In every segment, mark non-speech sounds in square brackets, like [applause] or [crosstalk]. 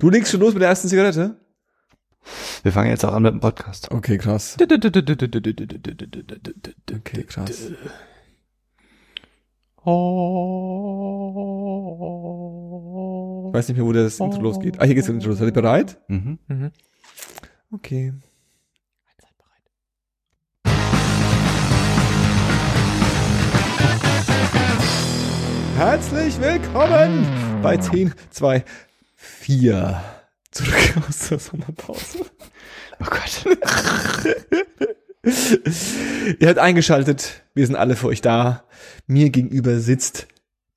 Du legst schon los mit der ersten Zigarette? Wir fangen jetzt auch an mit dem Podcast. Okay, krass. Okay, krass. Ich weiß nicht mehr, wo das Intro losgeht. Ah, hier geht's Intro. Seid ihr bereit? Mhm. Okay. Herzlich willkommen bei 10, 2, 4. Zurück [laughs] aus der Sommerpause. Oh Gott. Ihr habt eingeschaltet. Wir sind alle für euch da. Mir gegenüber sitzt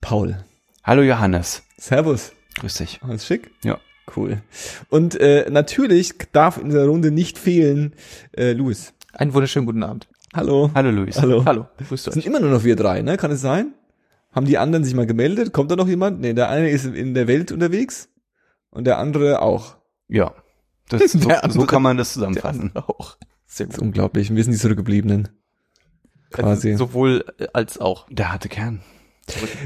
Paul. Hallo Johannes. Servus. Grüß dich. Alles schick? Ja. Cool. Und äh, natürlich darf in der Runde nicht fehlen äh, Louis. Einen wunderschönen guten Abend. Hallo. Hallo Luis. Hallo. Hallo, grüßt Es sind euch. immer nur noch wir drei, ne? Kann es sein? Haben die anderen sich mal gemeldet? Kommt da noch jemand? Nee, der eine ist in der Welt unterwegs und der andere auch. Ja. Das, [laughs] so, Der andere- so kann man das zusammenfassen. Auch. Sehr Das ist gut. unglaublich. Wir sind die Zurückgebliebenen. Quasi. Also sowohl äh, als auch. Der harte Kern.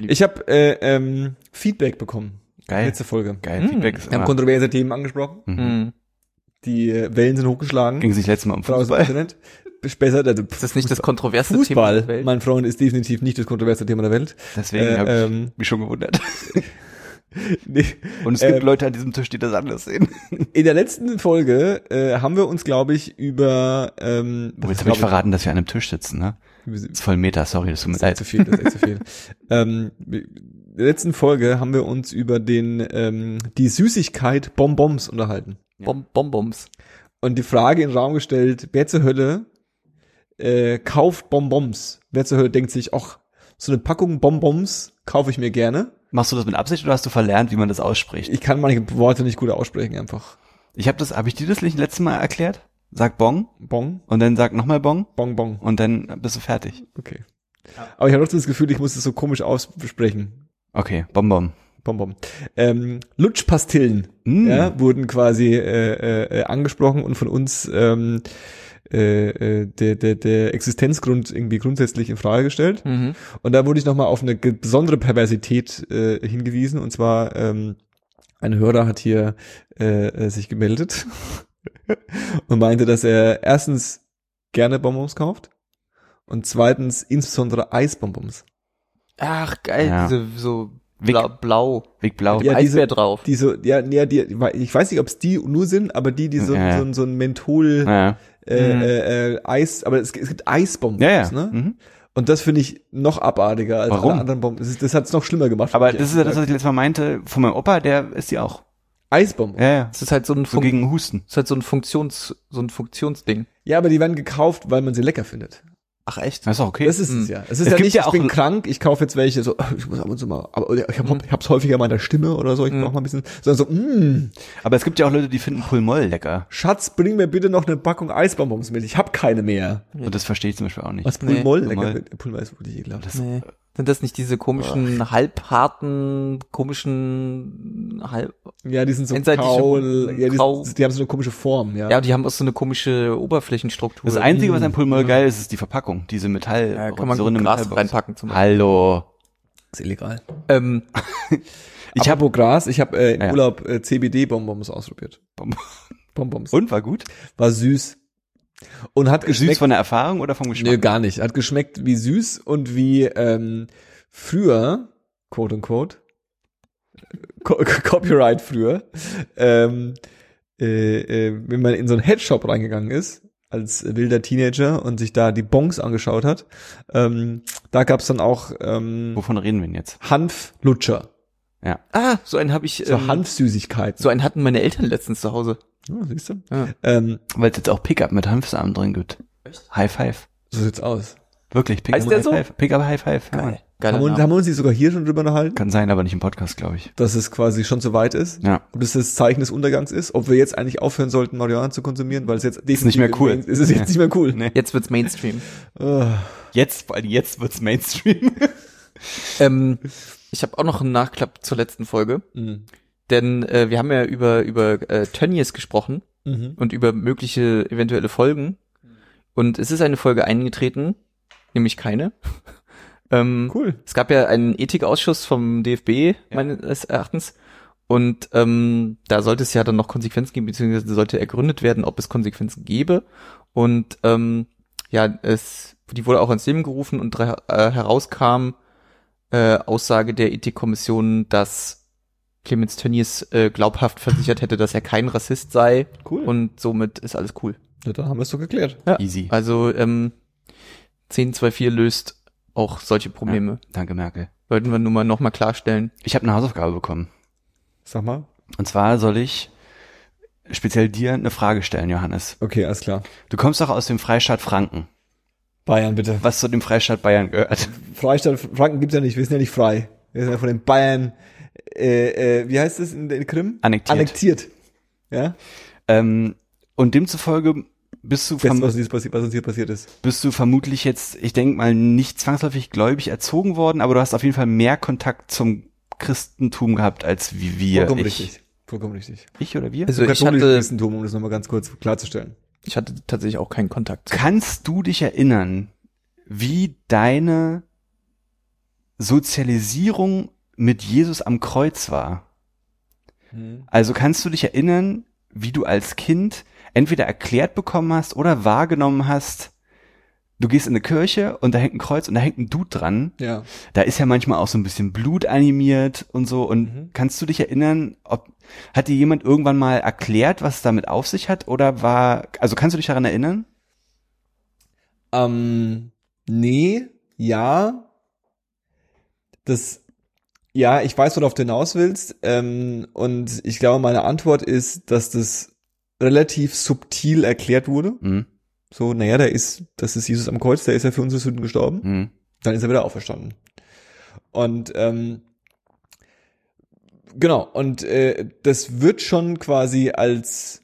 Ich habe äh, ähm, Feedback bekommen. Geil. Letzte Folge. Geil. Hm. Feedback ist Wir haben kontroverse Themen angesprochen. Mhm. Hm. Die äh, Wellen sind hochgeschlagen. Ging sich letztes Mal um Fußball. Internet. Besser, also Das ist nicht das kontroverse Fußball, Thema der Welt. mein Freund, ist definitiv nicht das kontroverse Thema der Welt. Deswegen Äh, habe ich ähm, mich schon gewundert. [laughs] Nee. Und es gibt ähm, Leute an diesem Tisch, die das anders sehen. In der letzten Folge äh, haben wir uns, glaube ich, über ähm, Oh, jetzt habe ich verraten, dass wir an einem Tisch sitzen, ne? Das ist voll Meta, sorry, das tut mir leid. zu viel, das ist echt zu viel. [laughs] ähm, in der letzten Folge haben wir uns über den ähm, die Süßigkeit Bonbons unterhalten Bom Bonbons. und die Frage in den Raum gestellt: Wer zur Hölle äh, kauft Bonbons? Wer zur Hölle denkt sich, ach, so eine Packung Bonbons kaufe ich mir gerne. Machst du das mit Absicht oder hast du verlernt, wie man das ausspricht? Ich kann manche Worte nicht gut aussprechen, einfach. Ich habe das, habe ich dir das nicht letztes Mal erklärt? Sag Bong Bon, und dann sag nochmal Bong Bon, Bon. und dann bist du fertig. Okay. Aber ich habe trotzdem das Gefühl, ich muss es so komisch aussprechen. Okay, Bom Bom. Bonbon. Ähm, Lutschpastillen Mm. ja, wurden quasi äh, äh, angesprochen und von uns ähm, äh, äh, der, der, der Existenzgrund irgendwie grundsätzlich in Frage gestellt. Mhm. Und da wurde ich nochmal auf eine besondere Perversität äh, hingewiesen. Und zwar, ähm, ein Hörer hat hier äh, äh, sich gemeldet [laughs] und meinte, dass er erstens gerne Bonbons kauft und zweitens insbesondere Eisbonbons. Ach, geil, Ja. diese so blau, blau. Weg Blau. Ja, diese- Eisbär drauf. Die so, ja, ja, die, ich weiß nicht, ob es die nur sind, aber die, die so, Ja, ja. so, so ein Menthol ja, äh, Mhm. äh, äh, Eis, aber es, es gibt Eisbonbons, ja. ja. ne? Mhm. Und das finde ich noch abartiger als Warum? alle anderen Bonbons. Das, das hat es noch schlimmer gemacht. Aber das ist ja das, was ich letztes Mal meinte, von meinem Opa, der ist die auch. Eisbonbons. Ja, ja. Es ist halt so ein, So Fun gegen Husten. ist halt so ein Funktions, so ein Funktionsding. Ja, aber die werden gekauft, weil man sie lecker findet. Ach echt? Das ist auch okay. Das ist Mhm. es ja. Es ist Es ja gibt nicht, ja ich auch bin ein- krank, ich kaufe jetzt welche, so, ich muss ab und zu mal, aber ich habe Mhm. ich hab's häufiger mal in der Stimme oder so, ich Mhm. brauche mal ein bisschen, sondern so, mh, Aber es gibt ja auch Leute, die finden Pulmoll lecker. Schatz, bring mir bitte noch eine Packung Eisbonbons mit. Ich habe keine mehr. Und das verstehe ich zum Beispiel auch nicht. Was Nee. Pulmoll Pulmoll. lecker. Pulmoll ist wirklich ekelhaft. Das, Nee. Sind das nicht diese komischen, halbharten, komischen, halb, Ja, die sind so kaul, ja, die, die haben so eine komische Form, ja. ja, die haben auch so eine komische Oberflächenstruktur. das Einzige, was an Pulmoll geil ist, ist die Verpackung. Diese Metall, ja, kann man so eine Gras reinpacken zum Beispiel. Hallo. ist illegal. Ähm, [laughs] Ich habe Gras, ich habe äh, im Ja. Urlaub äh, CBD-Bonbons ausprobiert. Bonbons. Und war gut? War süß. Und hat geschmeckt. Süß von der Erfahrung oder vom Geschmack? Nö, gar nicht. Hat geschmeckt wie süß und wie ähm, früher, quote unquote, Co [laughs] Copyright früher, ähm, äh, äh, wenn man in so einen Headshop reingegangen ist, als wilder Teenager und sich da die Bons angeschaut hat, ähm, da gab's dann auch ähm, Wovon reden wir denn jetzt? Hanflutscher, ah, so einen habe ich, so ähm, Hanfsüßigkeiten. so einen hatten meine Eltern letztens zu Hause. Ja, siehst du? Ja. Ähm, Weil es jetzt auch Pickup mit Hanfsamen drin gibt. High Five. so sieht's aus. Wirklich, Pickup High so? Five. Pickup High Five. Ja, Mann. Geil. Haben wir, haben wir uns nicht sogar hier schon drüber unterhalten, Kann sein, aber nicht im Podcast, glaube ich. dass es quasi schon so weit ist? Ja. ob das das Zeichen des Untergangs ist, ob wir jetzt eigentlich aufhören sollten, Marihuana zu konsumieren, weil es jetzt definitiv nicht mehr cool. Main- Es ist jetzt Ja. nicht mehr cool. Nee. Jetzt wird's Mainstream. Ah, Jetzt, vor allem jetzt wird's Mainstream. [laughs] ähm, ich habe auch noch einen Nachklapp zur letzten Folge, mhm. Denn äh, wir haben ja über über äh, Tönnies gesprochen Mhm. und über mögliche eventuelle Folgen. Und es ist eine Folge eingetreten, nämlich keine. [laughs] ähm, Cool. Es gab ja einen Ethikausschuss vom DFB, meines Erachtens. Und ähm, da sollte es ja dann noch Konsequenzen geben, beziehungsweise sollte ergründet werden, ob es Konsequenzen gäbe. Und ähm, ja, es, die wurde auch ins Leben gerufen und äh, herauskam äh, Aussage der Ethikkommission, dass Clemens Tönnies äh, glaubhaft versichert hätte, dass er kein Rassist sei. Cool. Und somit ist alles cool. Ja, da haben wir es doch geklärt. Ja. Easy. Also ähm, 1024 löst auch solche Probleme. Danke, Merkel. Wollten wir nur mal nochmal klarstellen. Ich habe eine Hausaufgabe bekommen. Sag mal. Und zwar soll ich speziell dir eine Frage stellen, Johannes. Okay, alles klar. Du kommst doch aus dem Freistaat Franken, Bayern, bitte. was zu dem Freistaat Bayern gehört. Freistaat Franken gibt's ja nicht, wir sind ja nicht frei. Wir sind ja von den Bayern, äh, äh, wie heißt es in, in Krim? Annektiert. Annektiert. Ja? Ähm, und demzufolge bist du, verm was, uns passi- was uns hier passiert ist. bist du vermutlich jetzt, ich denke mal, nicht zwangsläufig gläubig erzogen worden, aber du hast auf jeden Fall mehr Kontakt zum Christentum gehabt als wie wir. Vollkommen ich, richtig. Vollkommen richtig. Ich oder wir? Also ich hatte, Christentum, um das nochmal ganz kurz klarzustellen. ich hatte tatsächlich auch keinen Kontakt. Kannst du dich erinnern, wie deine Sozialisierung mit Jesus am Kreuz war? Also kannst du dich erinnern, wie du als Kind entweder erklärt bekommen hast oder wahrgenommen hast, du gehst in eine Kirche und da hängt ein Kreuz und da hängt ein Dude dran. Ja. Da ist ja manchmal auch so ein bisschen Blut animiert und so. Und Mhm. kannst du dich erinnern, ob hat dir jemand irgendwann mal erklärt, was es damit auf sich hat? Oder war, also kannst du dich daran erinnern? Ähm, nee, ja. Das, ja, ich weiß, worauf du hinaus willst. Ähm, und ich glaube, meine Antwort ist, dass das relativ subtil erklärt wurde. Mhm. So, naja, der ist, das ist Jesus am Kreuz, der ist ja für unsere Sünden gestorben. Mhm. Dann ist er wieder auferstanden. Und ähm, genau, und äh, das wird schon quasi als,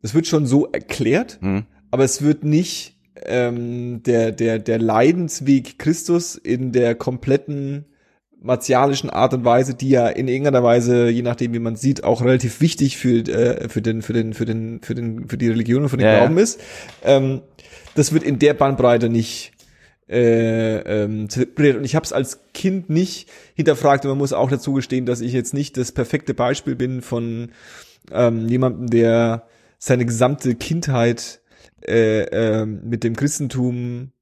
das wird schon so erklärt, Mhm. aber es wird nicht ähm, der, der, der Leidensweg Christus in der kompletten martialischen Art und Weise, die ja in irgendeiner Weise, je nachdem wie man sieht, auch relativ wichtig für, äh, für den, für den, für den, für den, für die Religion und für den Ja, ja. Glauben ist. Ähm, das wird in der Bandbreite nicht äh, ähm. Und ich habe es als Kind nicht hinterfragt und man muss auch dazu gestehen, dass ich jetzt nicht das perfekte Beispiel bin von ähm, jemandem, der seine gesamte Kindheit äh, ähm, mit dem Christentum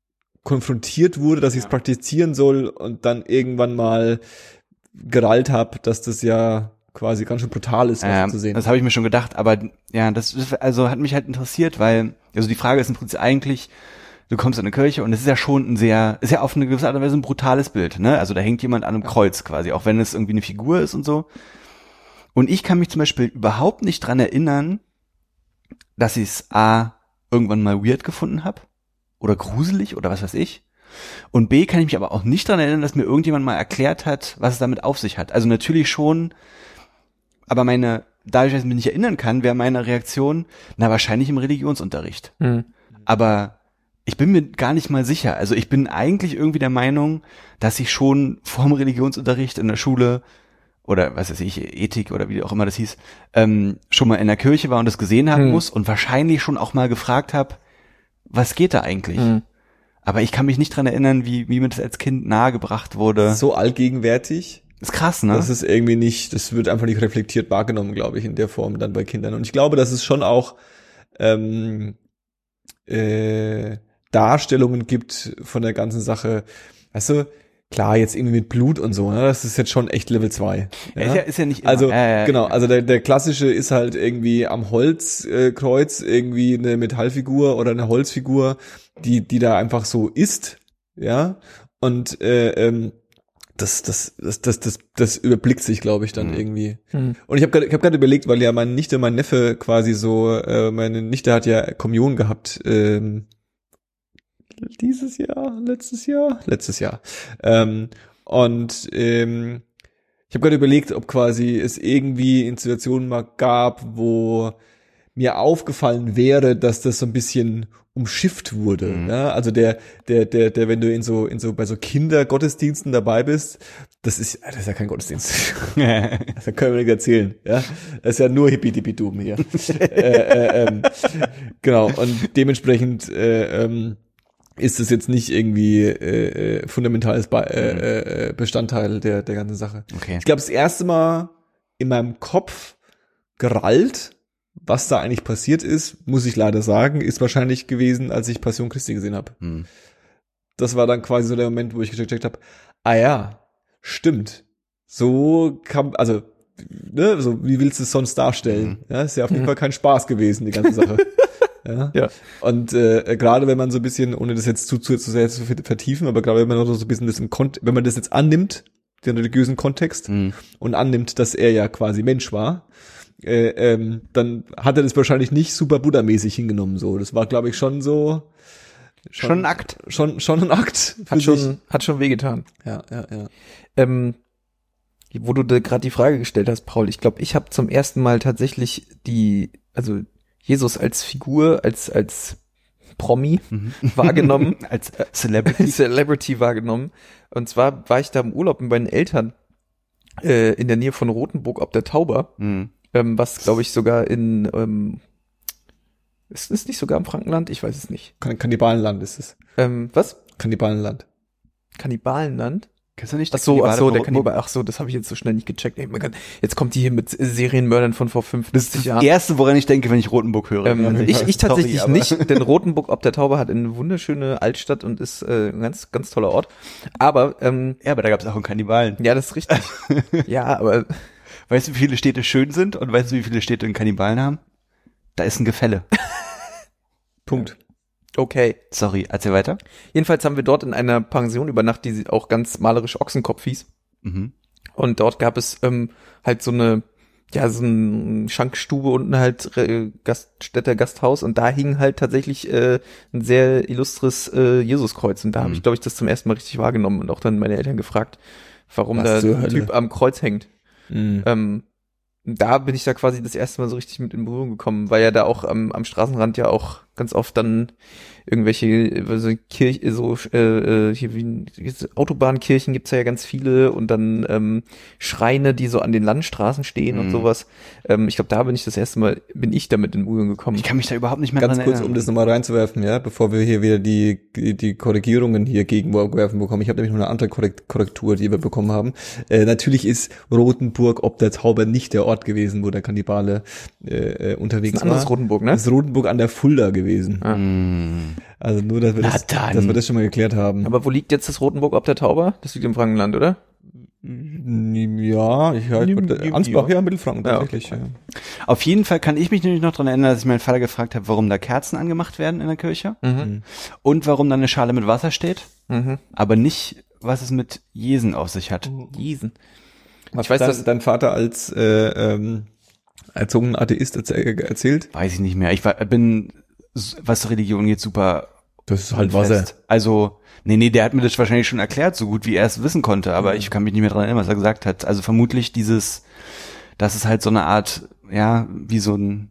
konfrontiert wurde, dass ich es praktizieren soll und dann irgendwann mal gerallt habe, dass das ja quasi ganz schön brutal ist, was Ähm, zu sehen. das habe ich mir schon gedacht, aber ja, das also hat mich halt interessiert, weil also die Frage ist im Prinzip eigentlich, du kommst in eine Kirche und es ist ja schon ein sehr, ist ja auf eine gewisse Art und Weise ein brutales Bild, ne? Also da hängt jemand an einem Kreuz quasi, auch wenn es irgendwie eine Figur ist und so. Und ich kann mich zum Beispiel überhaupt nicht dran erinnern, dass ich es A irgendwann mal weird gefunden habe oder gruselig oder was weiß ich. Und B kann ich mich aber auch nicht dran erinnern, dass mir irgendjemand mal erklärt hat, was es damit auf sich hat. Also natürlich schon, aber meine, dadurch, dass ich mich nicht erinnern kann, wäre meine Reaktion, na wahrscheinlich im Religionsunterricht. Hm. Aber ich bin mir gar nicht mal sicher. Also ich bin eigentlich irgendwie der Meinung, dass ich schon vorm Religionsunterricht in der Schule oder was weiß ich, Ethik oder wie auch immer das hieß, ähm, schon mal in der Kirche war und das gesehen haben Hm. muss und wahrscheinlich schon auch mal gefragt habe, was geht da eigentlich? Hm. Aber ich kann mich nicht dran erinnern, wie, wie mir das als Kind nahegebracht wurde. so allgegenwärtig, ist krass, ne? Das ist irgendwie nicht, das wird einfach nicht reflektiert wahrgenommen, glaube ich, in der Form dann bei Kindern. Und ich glaube, dass es schon auch ähm, äh, Darstellungen gibt von der ganzen Sache. Weißt du, klar, jetzt irgendwie mit Blut und so, ne? Das ist jetzt schon echt Level 2. Ja, ist, ja, ist ja nicht immer. Also ja, genau, also der, der klassische ist halt irgendwie am Holzkreuz äh, Kreuz irgendwie eine Metallfigur oder eine Holzfigur, die die da einfach so ist, ja. Und äh, ähm, das, das, das, das, das, das überblickt sich, glaube ich, dann Mhm. irgendwie. Hm. Und ich habe gerade ich hab gerade überlegt, weil ja meine Nichte, mein Neffe quasi so, äh, meine Nichte hat ja Kommunion gehabt, ähm, dieses Jahr, letztes Jahr, letztes Jahr. Ähm, und ähm, ich habe gerade überlegt, ob quasi es irgendwie in Situationen mal gab, wo mir aufgefallen wäre, dass das so ein bisschen umschifft wurde. Mhm. Ja? Also der, der, der, der, wenn du in so, in so bei so Kindergottesdiensten dabei bist, das ist, das ist ja kein Gottesdienst. [laughs] Das können wir nicht erzählen, ja. Das ist ja nur Hippie-Dippie-Dum hier. [laughs] äh, äh, ähm, genau, und dementsprechend äh, ähm, ist es jetzt nicht irgendwie äh, äh, fundamentales Be äh, äh, Bestandteil der, der ganzen Sache. okay. Ich glaube, das erste Mal in meinem Kopf gerallt, was da eigentlich passiert ist, muss ich leider sagen, ist wahrscheinlich gewesen, als ich Passion Christi gesehen habe. Hm. Das war dann quasi so der Moment, wo ich gecheckt habe, ah ja, stimmt. So kann, also, ne, so wie willst du es sonst darstellen? Ja, ist ja auf jeden Fall kein Spaß gewesen, die ganze Sache. [laughs] ja. Ja. Und äh, gerade wenn man so ein bisschen, ohne das jetzt zu, zu, zu sehr zu vertiefen, aber gerade wenn man noch so ein bisschen das im Kont wenn man das jetzt annimmt, den religiösen Kontext, Hm. und annimmt, dass er ja quasi Mensch war, äh, ähm, dann hat er das wahrscheinlich nicht super Buddha-mäßig hingenommen. So, das war, glaube ich, schon so Schon ein Akt. schon schon ein Akt. Hat schon, hat schon wehgetan. Ja, ja, ja. Ähm, wo du gerade die Frage gestellt hast, Paul, ich glaube, ich habe zum ersten Mal tatsächlich die, also Jesus als Figur, als als Promi wahrgenommen, [laughs] Als Celebrity. [laughs] Celebrity wahrgenommen. Und zwar war ich da im Urlaub mit meinen Eltern äh, in der Nähe von Rothenburg ob der Tauber, Hm. ähm, was glaube ich sogar in ähm, ist es nicht sogar im Frankenland? Ich weiß es nicht. Kann Kannibalenland ist es. Ähm, was? Kannibalenland. Kannibalenland? Kennst du nicht? Ach so, ach so, der Wo- Kannibal. Ach so, das habe ich jetzt so schnell nicht gecheckt. Ey, Gott, jetzt kommt die hier mit Serienmördern von vor 50 Das ist das Jahren. Erste, woran ich denke, wenn ich Rotenburg höre. Ähm, ich, ich Sorry, tatsächlich aber- nicht, denn [laughs] Rotenburg ob der Taube hat eine wunderschöne Altstadt und ist äh, ein ganz, ganz toller Ort. Aber, ähm, Ja, aber da gab es auch einen Kannibalen. ja, das ist richtig. [laughs] ja, aber Weißt du, wie viele Städte schön sind und weißt du, wie viele Städte einen Kannibalen haben? Da ist ein Gefälle. [laughs] Punkt. Okay. Sorry, erzähl weiter. Jedenfalls haben wir dort in einer Pension übernachtet, die sie auch ganz malerisch Ochsenkopf hieß. Mhm. Und dort gab es ähm, halt so eine, ja, so eine Schankstube unten halt äh, Gaststätte, Gasthaus und da hing halt tatsächlich äh, ein sehr illustres äh, Jesuskreuz. Und da habe Mhm. ich, glaube ich, das zum ersten Mal richtig wahrgenommen und auch dann meine Eltern gefragt, warum Was da ein? Typ am Kreuz hängt. Mhm. Ähm, da bin ich da quasi das erste Mal so richtig mit in Berührung gekommen, weil ja da auch am, am Straßenrand ja auch ganz oft dann irgendwelche also Kirche, so äh, äh, hier wie Autobahnkirchen gibt's ja ganz viele und dann ähm, Schreine, die so an den Landstraßen stehen und Mhm. sowas. Ähm, ich glaube, da bin ich das erste Mal, bin ich damit in Berührung gekommen. Ich kann mich da überhaupt nicht mehr Ganz kurz, erinnern. um das nochmal reinzuwerfen, ja, bevor wir hier wieder die, die, Korrigierungen hier gegenwerfen bekommen. Ich habe nämlich noch eine andere Korrekt Korrektur, die wir bekommen haben. Äh, natürlich ist Rotenburg ob der Tauber nicht der Ort gewesen, wo der Kannibale äh, äh, unterwegs das ist ein war. Rotenburg, ne? Das ist Rotenburg an der Fulda gewesen. Ah. Also nur, dass wir, Na das, dann. dass wir das schon mal geklärt haben. Aber wo liegt jetzt das Rotenburg ob der Tauber? Das liegt im Frankenland, oder? ja, ich Ja. Ansbach, ja, Mittelfranken Ja, tatsächlich. Ja, Auf jeden Fall kann ich mich nämlich noch dran erinnern, dass ich meinen Vater gefragt habe, warum da Kerzen angemacht werden in der Kirche Mhm. und warum da eine Schale mit Wasser steht, Mhm. aber nicht, was es mit Jesen auf sich hat. Jesen. Was Ich weiß, dein, dass dein Vater als äh, ähm, erzogener Atheist erzähl, erzählt? Weiß ich nicht mehr. Ich war, bin, was Religion geht, super Das ist halt fest. Also, nee, nee, der hat mir das wahrscheinlich schon erklärt, so gut wie er es wissen konnte, aber ich kann mich nicht mehr dran erinnern, was er gesagt hat. Also vermutlich dieses, dass es halt so eine Art, ja, wie so ein,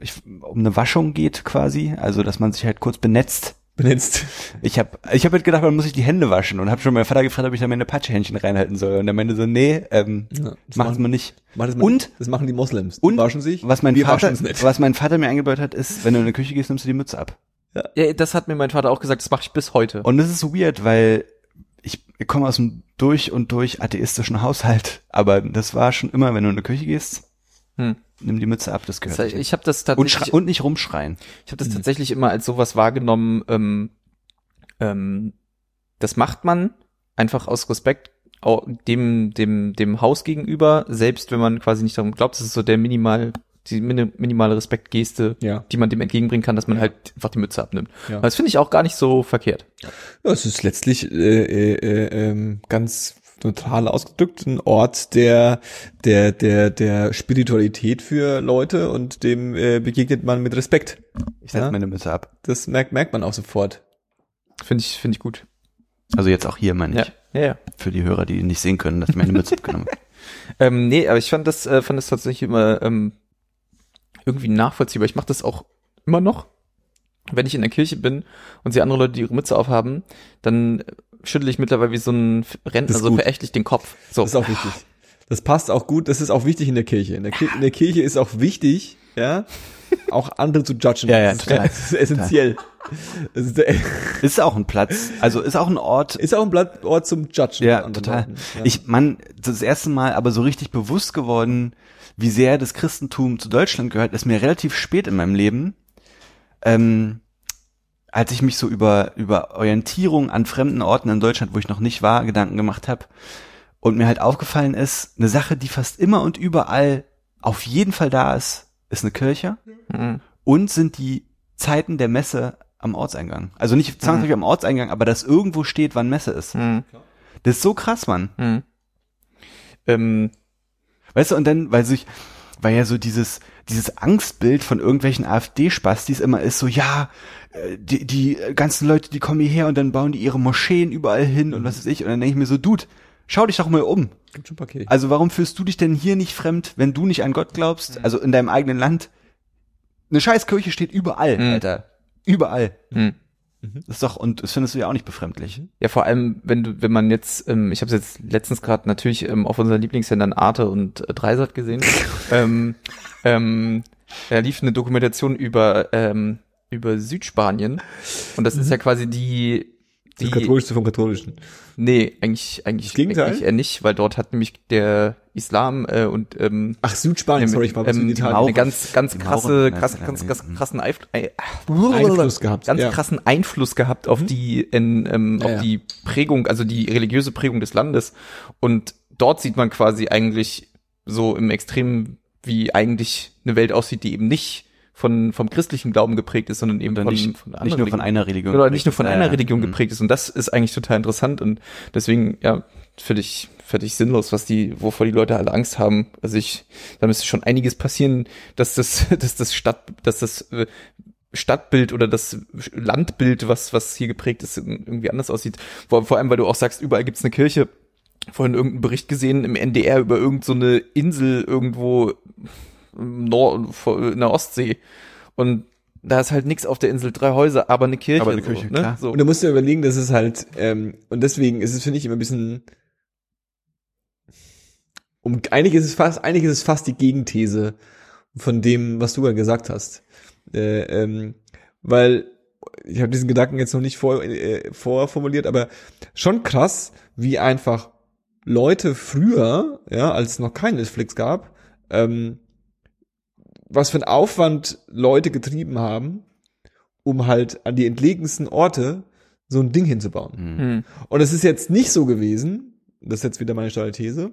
ich, um eine Waschung geht quasi, also dass man sich halt kurz benetzt. Benetzt. Ich habe ich hab halt gedacht, man muss sich die Hände waschen und habe schon meinen Vater gefragt, ob ich da meine Patschehändchen reinhalten soll. Und er meinte so, nee, ähm, Ja, das macht machen- man nicht. Mach das Und? Das machen die Moslems. Und waschen sich. was mein wir Vater, was mein Vater mir eingebaut hat, ist, wenn du in die Küche gehst, nimmst du die Mütze ab. Ja, das hat mir mein Vater auch gesagt, das mache ich bis heute. Und das ist so weird, weil ich komme aus einem durch und durch atheistischen Haushalt, aber das war schon immer, wenn du in die Küche gehst, Hm. nimm die Mütze ab, das gehört. Das, ich habe das und, tatsächlich, schrei- und nicht rumschreien. ich habe das tatsächlich immer als sowas wahrgenommen. Ähm, ähm, das macht man einfach aus Respekt dem dem dem Haus gegenüber, selbst wenn man quasi nicht darum glaubt. Das ist so der minimal die mini- minimale Respektgeste, Ja. die man dem entgegenbringen kann, dass man halt einfach die Mütze abnimmt. Ja. Das finde ich auch gar nicht so verkehrt. Ja, es ist letztlich äh, äh, äh, ähm, ganz neutral ausgedrückt ein Ort der der der der Spiritualität für Leute und dem äh, begegnet man mit Respekt. Ich setze Ja? meine Mütze ab. Das merkt merkt man auch sofort. Finde ich finde ich gut. Also jetzt auch hier, meine Ja, ich. ja, ja. Für die Hörer, die nicht sehen können, dass ich meine Mütze abgenommen habe. [laughs] Ähm, nee, aber ich fand das, äh, fand das tatsächlich immer ähm, irgendwie nachvollziehbar. Ich mache das auch immer noch. Wenn ich in der Kirche bin und sehe andere Leute, die ihre Mütze aufhaben, dann schüttel ich mittlerweile wie so ein Rentner so gut. verächtlich den Kopf. So. Das ist auch wichtig. Das passt auch gut. Das ist auch wichtig in der Kirche. In der, Ki in der Kirche ist auch wichtig, ja, auch andere zu judgen. Ja, ja, das, ist, total. [laughs] das ist essentiell. Das ist, [laughs] Ist auch ein Platz, also ist auch ein Ort, ist auch ein Blatt, Ort zum Judgen. Ja, total. Ja. Ich, man, das erste Mal aber so richtig bewusst geworden, wie sehr das Christentum zu Deutschland gehört, ist mir relativ spät in meinem Leben, ähm, als ich mich so über, über Orientierung an fremden Orten in Deutschland, wo ich noch nicht war, Gedanken gemacht habe und mir halt aufgefallen ist, eine Sache, die fast immer und überall auf jeden Fall da ist, ist eine Kirche Mhm. und sind die Zeiten der Messe am Ortseingang. Also nicht zwangsläufig am Ortseingang, aber dass irgendwo steht, wann Messe ist. Mhm. Das ist so krass, Mann. Mhm. Ähm, Weißt du, und dann, weil sich, weil ja so dieses, dieses Angstbild von irgendwelchen AfD-Spastis immer ist so, ja, äh, die, die ganzen Leute, die kommen hierher und dann bauen die ihre Moscheen überall hin und was weiß ich. Und dann denke ich mir so, Dude, schau dich doch mal um. Gibt schon ein paar Kirchen. Also warum fühlst du dich denn hier nicht fremd, wenn du nicht an Gott glaubst? Also in deinem eigenen Land. Eine scheiß Kirche steht überall, Mhm. Alter. Überall. mhm. Das ist doch, und das findest du ja auch nicht befremdlich. Ja, vor allem, wenn du, wenn man jetzt, ähm, ich habe es jetzt letztens gerade natürlich ähm, auf unseren Lieblingssendern Arte und äh, Dreisat gesehen. [laughs] ähm, ähm, da lief eine Dokumentation über ähm, über Südspanien und das ist ja quasi die Das die Katholischste vom Katholischen. nee eigentlich eigentlich eigentlich eher nicht, weil dort hat nämlich der Islam äh, und ähm, Ach, Südspanien, sorry, ich war ähm, in die Italien. Mauren- ganz ganz die krasse krass, Ja, ganz ganz krassen Einf Einfluss gehabt. ganz ja. krassen Einfluss gehabt auf die in, ähm, Ja, auf ja. die Prägung, also die religiöse Prägung des Landes. Und dort sieht man quasi eigentlich so im Extrem, wie eigentlich eine Welt aussieht, die eben nicht von vom christlichen Glauben geprägt ist, sondern eben Oder von, nicht, von nicht nur von einer Religion. Oder nicht nur von Ja, einer ja. Religion Mhm. geprägt ist. Und das ist eigentlich total interessant und deswegen, ja, völlig, völlig sinnlos, was die, wovor die Leute alle Angst haben. Also ich, da müsste schon einiges passieren, dass das, [laughs] dass das Stadt, dass das äh, Stadtbild oder das Landbild, was, was hier geprägt ist, irgendwie anders aussieht. Vor, vor allem, weil du auch sagst, überall gibt's eine Kirche. Vorhin irgendeinen Bericht gesehen im NDR über irgend so eine Insel irgendwo im vor- in der Ostsee. Und da ist halt nichts auf der Insel, drei Häuser, aber eine Kirche. Aber eine so, Kirche, ne? klar. So. Und du musst dir überlegen, das ist halt, ähm, und deswegen ist es, finde ich, immer ein bisschen, um eigentlich ist es fast, eigentlich ist es fast die Gegenthese von dem, was du ja gesagt hast. Äh, ähm, weil, ich habe diesen Gedanken jetzt noch nicht vor, äh, vorformuliert, aber schon krass, wie einfach Leute früher, ja, als es noch kein Netflix gab, ähm, was für ein Aufwand Leute getrieben haben, um halt an die entlegensten Orte so ein Ding hinzubauen. Mhm. Hm. Und es ist jetzt nicht so gewesen, das ist jetzt wieder meine steile These,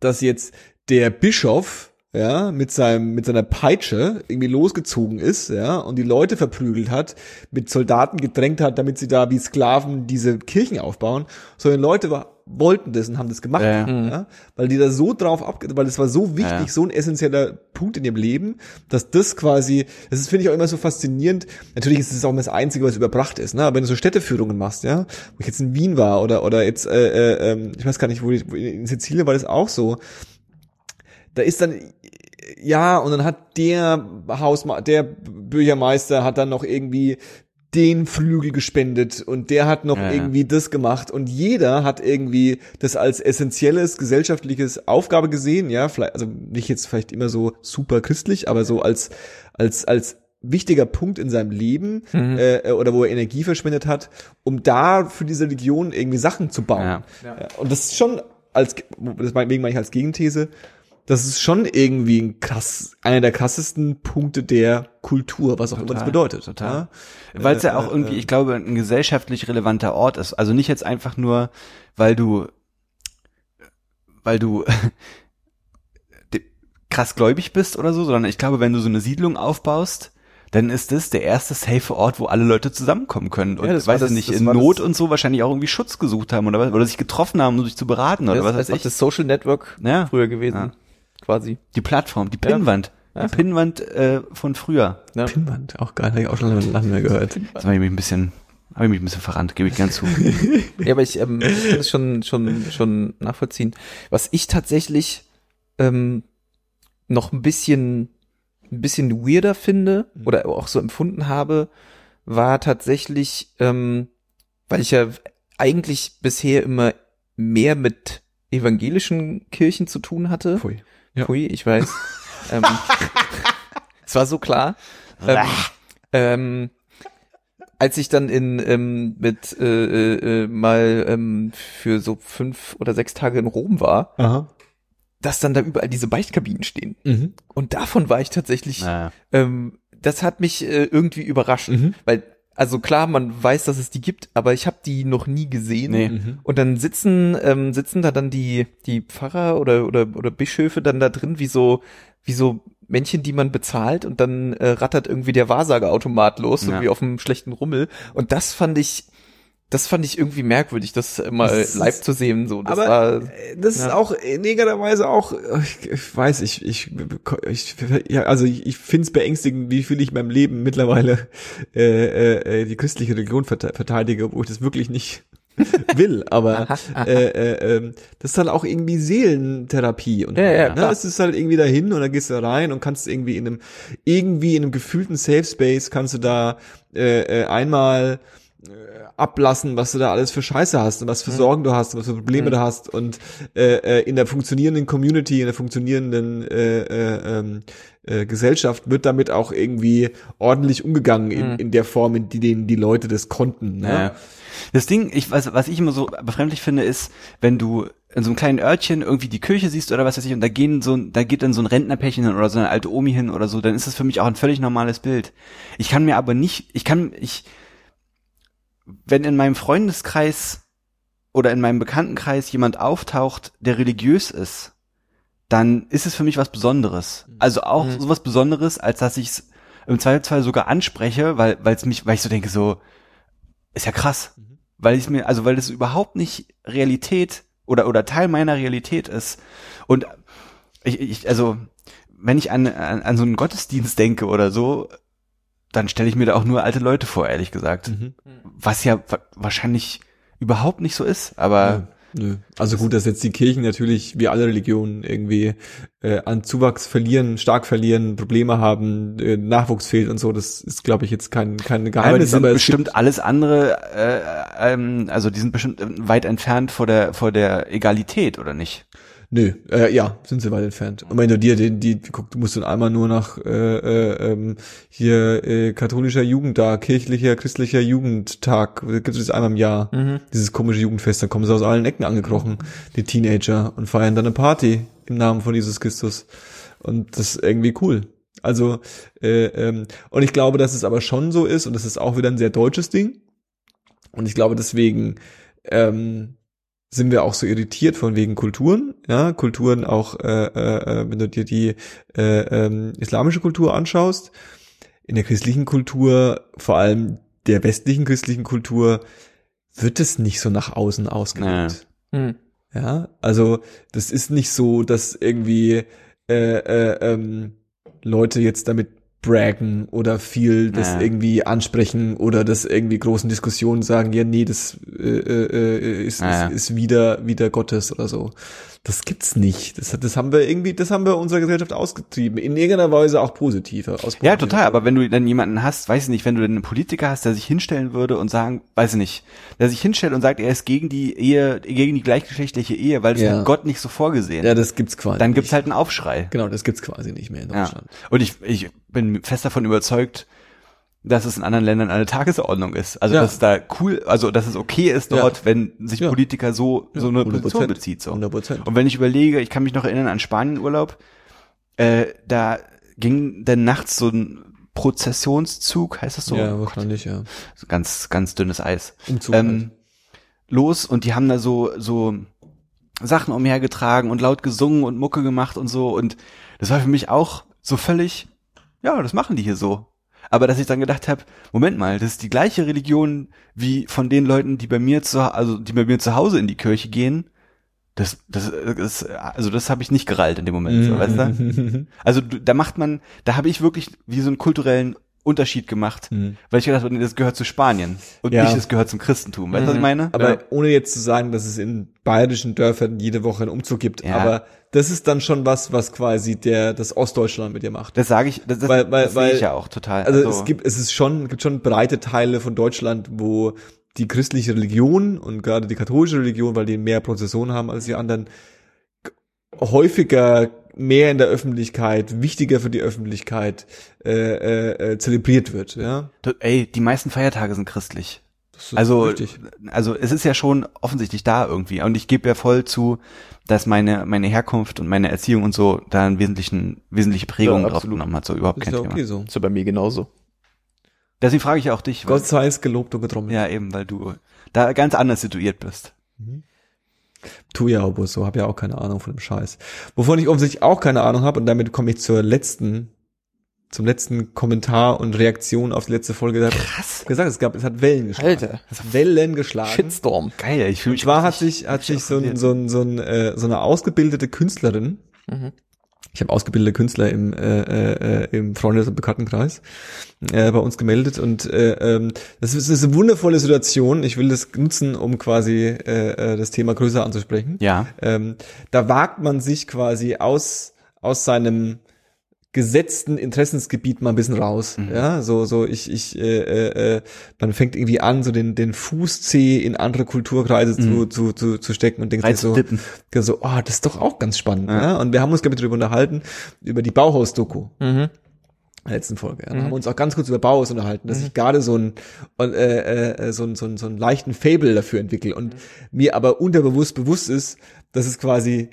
dass jetzt der Bischof ja, mit seinem, mit seiner Peitsche irgendwie losgezogen ist, ja, und die Leute verprügelt hat, mit Soldaten gedrängt hat, damit sie da wie Sklaven diese Kirchen aufbauen, sondern Leute war, wollten das und haben das gemacht, Ja, ja, ja. weil die da so drauf abge, weil das war so wichtig, Ja, so ein essentieller Punkt in ihrem Leben, dass das quasi, das ist, finde ich auch immer so faszinierend. Natürlich ist es auch immer das Einzige, was überbracht ist, ne? Aber wenn du so Städteführungen machst, ja, wo ich jetzt in Wien war oder oder jetzt, äh, äh, ähm, ich weiß gar nicht, wo, ich, in Sizilien war das auch so. Da ist dann ja, und dann hat der Hausma der Bürgermeister hat dann noch irgendwie den Flügel gespendet und der hat noch Ja, ja. irgendwie das gemacht und jeder hat irgendwie das als essentielles gesellschaftliches Aufgabe gesehen, ja, vielleicht, also nicht jetzt vielleicht immer so super christlich, aber so als als als wichtiger Punkt in seinem Leben Mhm. äh, oder wo er Energie verschwendet hat, um da für diese Religion irgendwie Sachen zu bauen. Ja. Ja, und das ist schon als deswegen meine ich als Gegenthese, das ist schon irgendwie ein krass, einer der krassesten Punkte der Kultur, was auch immer das Total, bedeutet. total. Ja? Weil es ja auch Äh, irgendwie, äh, ich glaube, ein gesellschaftlich relevanter Ort ist. Also nicht jetzt einfach nur, weil du, weil du [laughs] krass gläubig bist oder so, sondern ich glaube, wenn du so eine Siedlung aufbaust, dann ist das der erste safe Ort, wo alle Leute zusammenkommen können und Ja, das weiß ich das- nicht, das in Not und so wahrscheinlich auch irgendwie Schutz gesucht haben oder was, oder sich getroffen haben, um sich zu beraten oder das was weiß ich. das Social Network Ja. früher gewesen, Ja. Quasi. Die Plattform, die. Pinnwand. Ja. Die Pinnwand äh, von früher. Ja. Pinnwand, auch geil, habe ich auch schon lange mehr gehört. Das habe ich mich ein bisschen, habe ich mich ein bisschen verrannt, gebe ich gern zu. [laughs] Ja, aber ich ähm, ich kann das schon, schon, schon nachvollziehen. Was ich tatsächlich ähm, noch ein bisschen, ein bisschen weirder finde oder auch so empfunden habe, war tatsächlich, ähm, weil ich ja eigentlich bisher immer mehr mit evangelischen Kirchen zu tun hatte. Pfui. Ja. Pfui, ich weiß. [laughs] ähm, [laughs] es war so klar. Ähm, ähm, als ich dann in ähm, mit äh, äh, mal ähm, für so fünf oder sechs Tage in Rom war, Aha. dass dann da überall diese Beichtkabinen stehen. Mhm. Und davon war ich tatsächlich, Naja. ähm, das hat mich äh, irgendwie überrascht, Mhm. weil also klar, man weiß, dass es die gibt, aber ich habe die noch nie gesehen. Nee. Mhm. Und dann sitzen ähm, sitzen da dann die die Pfarrer oder oder oder Bischöfe dann da drin wie so wie so Männchen, die man bezahlt und dann äh, rattert irgendwie der Wahrsageautomat los, so Ja. wie auf einem schlechten Rummel. Und das fand ich das fand ich irgendwie merkwürdig, das mal Das ist- live zu sehen. So, das aber war äh, das ist ja. auch in irgendeiner Weise auch, ich, ich weiß, ich, ich, ich ja, also ich, ich finde es beängstigend, wie viel ich in meinem Leben mittlerweile äh, äh, äh, die christliche Religion verte- verteidige, obwohl ich das wirklich nicht [laughs] will, aber [laughs] äh, äh, ähm, das ist dann auch irgendwie Seelentherapie und Ja, ja, ne, klar. es ist halt irgendwie dahin und dann gehst du rein und kannst irgendwie in einem irgendwie in einem gefühlten Safe Space kannst du da äh, äh, einmal ablassen, was du da alles für Scheiße hast und was für Sorgen du hast und was für Probleme du hast und äh, äh, in der funktionierenden Community, in der funktionierenden äh, äh, ähm, äh, Gesellschaft wird damit auch irgendwie ordentlich umgegangen in, in der Form, in die denen die Leute das konnten. Ne? Ja. Das Ding, ich weiß, was ich immer so befremdlich finde, ist, wenn du in so einem kleinen Örtchen irgendwie die Kirche siehst oder was weiß ich, und da gehen so, da geht dann so ein Rentnerpärchen hin oder so eine alte Omi hin oder so, dann ist das für mich auch ein völlig normales Bild. Ich kann mir aber nicht, ich kann, ich, wenn in meinem Freundeskreis oder in meinem Bekanntenkreis jemand auftaucht, der religiös ist, dann ist es für mich was Besonderes. Also auch Mhm. sowas Besonderes, als dass ich es im Zweifelsfall sogar anspreche, weil, weil es mich, weil ich so denke, so, ist ja krass. Weil ich mir, also weil das überhaupt nicht Realität oder, oder Teil meiner Realität ist. Und ich, ich also, wenn ich an, an, an so einen Gottesdienst denke oder so, dann stelle ich mir da auch nur alte Leute vor, ehrlich gesagt. Mhm. Was ja wa wahrscheinlich überhaupt nicht so ist, aber Nö, nö. Also gut, dass jetzt die Kirchen natürlich wie alle Religionen irgendwie äh, an Zuwachs verlieren, stark verlieren, Probleme haben, äh, Nachwuchs fehlt und so. Das ist, glaube ich, jetzt kein kein aber die Geheimnis. sind Aber, es bestimmt alles andere, äh, ähm, also die sind bestimmt weit entfernt vor der vor der Egalität, oder nicht? Nö, äh, ja, sind sie weit entfernt. Und wenn du dir den, die, guck, du musst dann einmal nur nach äh, äh, ähm, hier äh, katholischer Jugendtag, kirchlicher, christlicher Jugendtag, gibt es einmal im Jahr. Dieses komische Jugendfest, da kommen sie aus allen Ecken angekrochen, die Teenager, und feiern dann eine Party im Namen von Jesus Christus. Und das ist irgendwie cool. Also, äh, ähm, und ich glaube, dass es aber schon so ist, und das ist auch wieder ein sehr deutsches Ding. Und ich glaube, deswegen ähm, sind wir auch so irritiert von wegen Kulturen, ja, Kulturen auch, äh, äh, äh, wenn du dir die äh, ähm, islamische Kultur anschaust, in der christlichen Kultur, vor allem der westlichen christlichen Kultur, wird es nicht so nach außen ausgelebt. hm. Ja, also das ist nicht so, dass irgendwie äh, äh, ähm, Leute jetzt damit braggen oder viel das Ja. irgendwie ansprechen oder das irgendwie großen Diskussionen sagen, ja, nee, das äh, äh, ist, Ja, ja. ist, ist wieder, wieder Gottes oder so. Das gibt's nicht. Das, das haben wir irgendwie, das haben wir unserer Gesellschaft ausgetrieben. In irgendeiner Weise auch positiver. Ja, total. Aber wenn du dann jemanden hast, weiß ich nicht, wenn du dann einen Politiker hast, der sich hinstellen würde und sagen, weiß ich nicht, der sich hinstellt und sagt, er ist gegen die Ehe, gegen die gleichgeschlechtliche Ehe, weil das Ja. hat Gott nicht so vorgesehen. Ja, das gibt's quasi. dann gibt's nicht. halt einen Aufschrei. Genau, das gibt's quasi nicht mehr in Ja. Deutschland. Und ich, ich bin fest davon überzeugt, dass es in anderen Ländern eine Tagesordnung ist. Also Ja. dass es da cool, also dass es okay ist dort, Ja. wenn sich Ja. Politiker so so eine 100%. Position bezieht. So. 100%. Und wenn ich überlege, ich kann mich noch erinnern an Spanienurlaub, äh, da ging dann nachts so ein Prozessionszug, heißt das so? ja, wahrscheinlich, ja. So ganz, ganz dünnes Eis. Umzug halt. Ähm, los und die haben da so, so Sachen umhergetragen und laut gesungen und Mucke gemacht und so und das war für mich auch so völlig, ja, das machen die hier so. Aber dass ich dann gedacht habe, Moment mal, das ist die gleiche Religion wie von den Leuten, die bei mir zu, also die bei mir zu Hause in die Kirche gehen. Das, das, das also das habe ich nicht gerallt in dem Moment, so, weißt du? Also du- da macht man, da habe ich wirklich wie so einen kulturellen Unterschied gemacht, Mhm. weil ich gedacht habe, das gehört zu Spanien und Ja. nicht, das gehört zum Christentum. Weißt du, was ich meine? Aber ja. ohne jetzt zu sagen, dass es in bayerischen Dörfern jede Woche einen Umzug gibt. Ja. Aber das ist dann schon was, was quasi der das Ostdeutschland mit dir macht. das sage ich, das, das, Weil- weil- das sehe weil- ich ja auch total. Also, es gibt es ist schon gibt schon breite Teile von Deutschland, wo die christliche Religion und gerade die katholische Religion, weil die mehr Prozessionen haben als die anderen, häufiger mehr in der Öffentlichkeit, wichtiger für die Öffentlichkeit äh, äh, äh, zelebriert wird. Ja, Du, ey, die meisten Feiertage sind christlich. das ist Also, richtig. also es ist ja schon offensichtlich da irgendwie. Und ich gebe ja voll zu, dass meine, meine Herkunft und meine Erziehung und so da einen wesentlichen, wesentliche Prägung Ja, drauf genommen hat. So überhaupt Ist kein ja Thema. okay so. Ist ja bei mir genauso. Deswegen frage ich auch dich. Gott sei es gelobt und getrommelt. ja, eben, weil du da ganz anders situiert bist. Tu ja aber so, hab ja auch keine Ahnung von dem Scheiß. Wovon ich offensichtlich auch keine Ahnung habe und damit komme ich zur letzten, zum letzten Kommentar und Reaktion auf die letzte Folge. Krass. gesagt, es gab, es hat Wellen geschlagen. Alter. Es hat Wellen geschlagen. Shitstorm. Geil, ich fühle Und mich zwar hat sich, hat sich so, ein, so, ein, so, ein, äh, so eine ausgebildete Künstlerin, Mhm. Ich habe ausgebildete Künstler im, äh, äh, im Freundes- und Bekanntenkreis äh, bei uns gemeldet und äh, ähm, das ist, ist eine wundervolle Situation. Ich will das nutzen, um quasi äh, äh, das Thema größer anzusprechen. Ja. Ähm, da wagt man sich quasi aus, aus seinem gesetzten Interessensgebiet mal ein bisschen raus. Mhm. Ja, so, so ich, ich, äh, äh, äh, man fängt irgendwie an, so den, den Fußzeh in andere Kulturkreise zu, zu, zu, zu stecken und denkt sich so, so, oh, das ist doch auch ganz spannend. Ja. Und wir haben uns, glaube ich, darüber unterhalten, über die Bauhaus-Doku Mhm. in der letzten Folge. Ja. Da haben wir uns auch ganz kurz über Bauhaus unterhalten, dass ich gerade so ein äh, äh, so ein so ein so einen leichten Fable dafür entwickle und mir aber unterbewusst bewusst ist, dass es quasi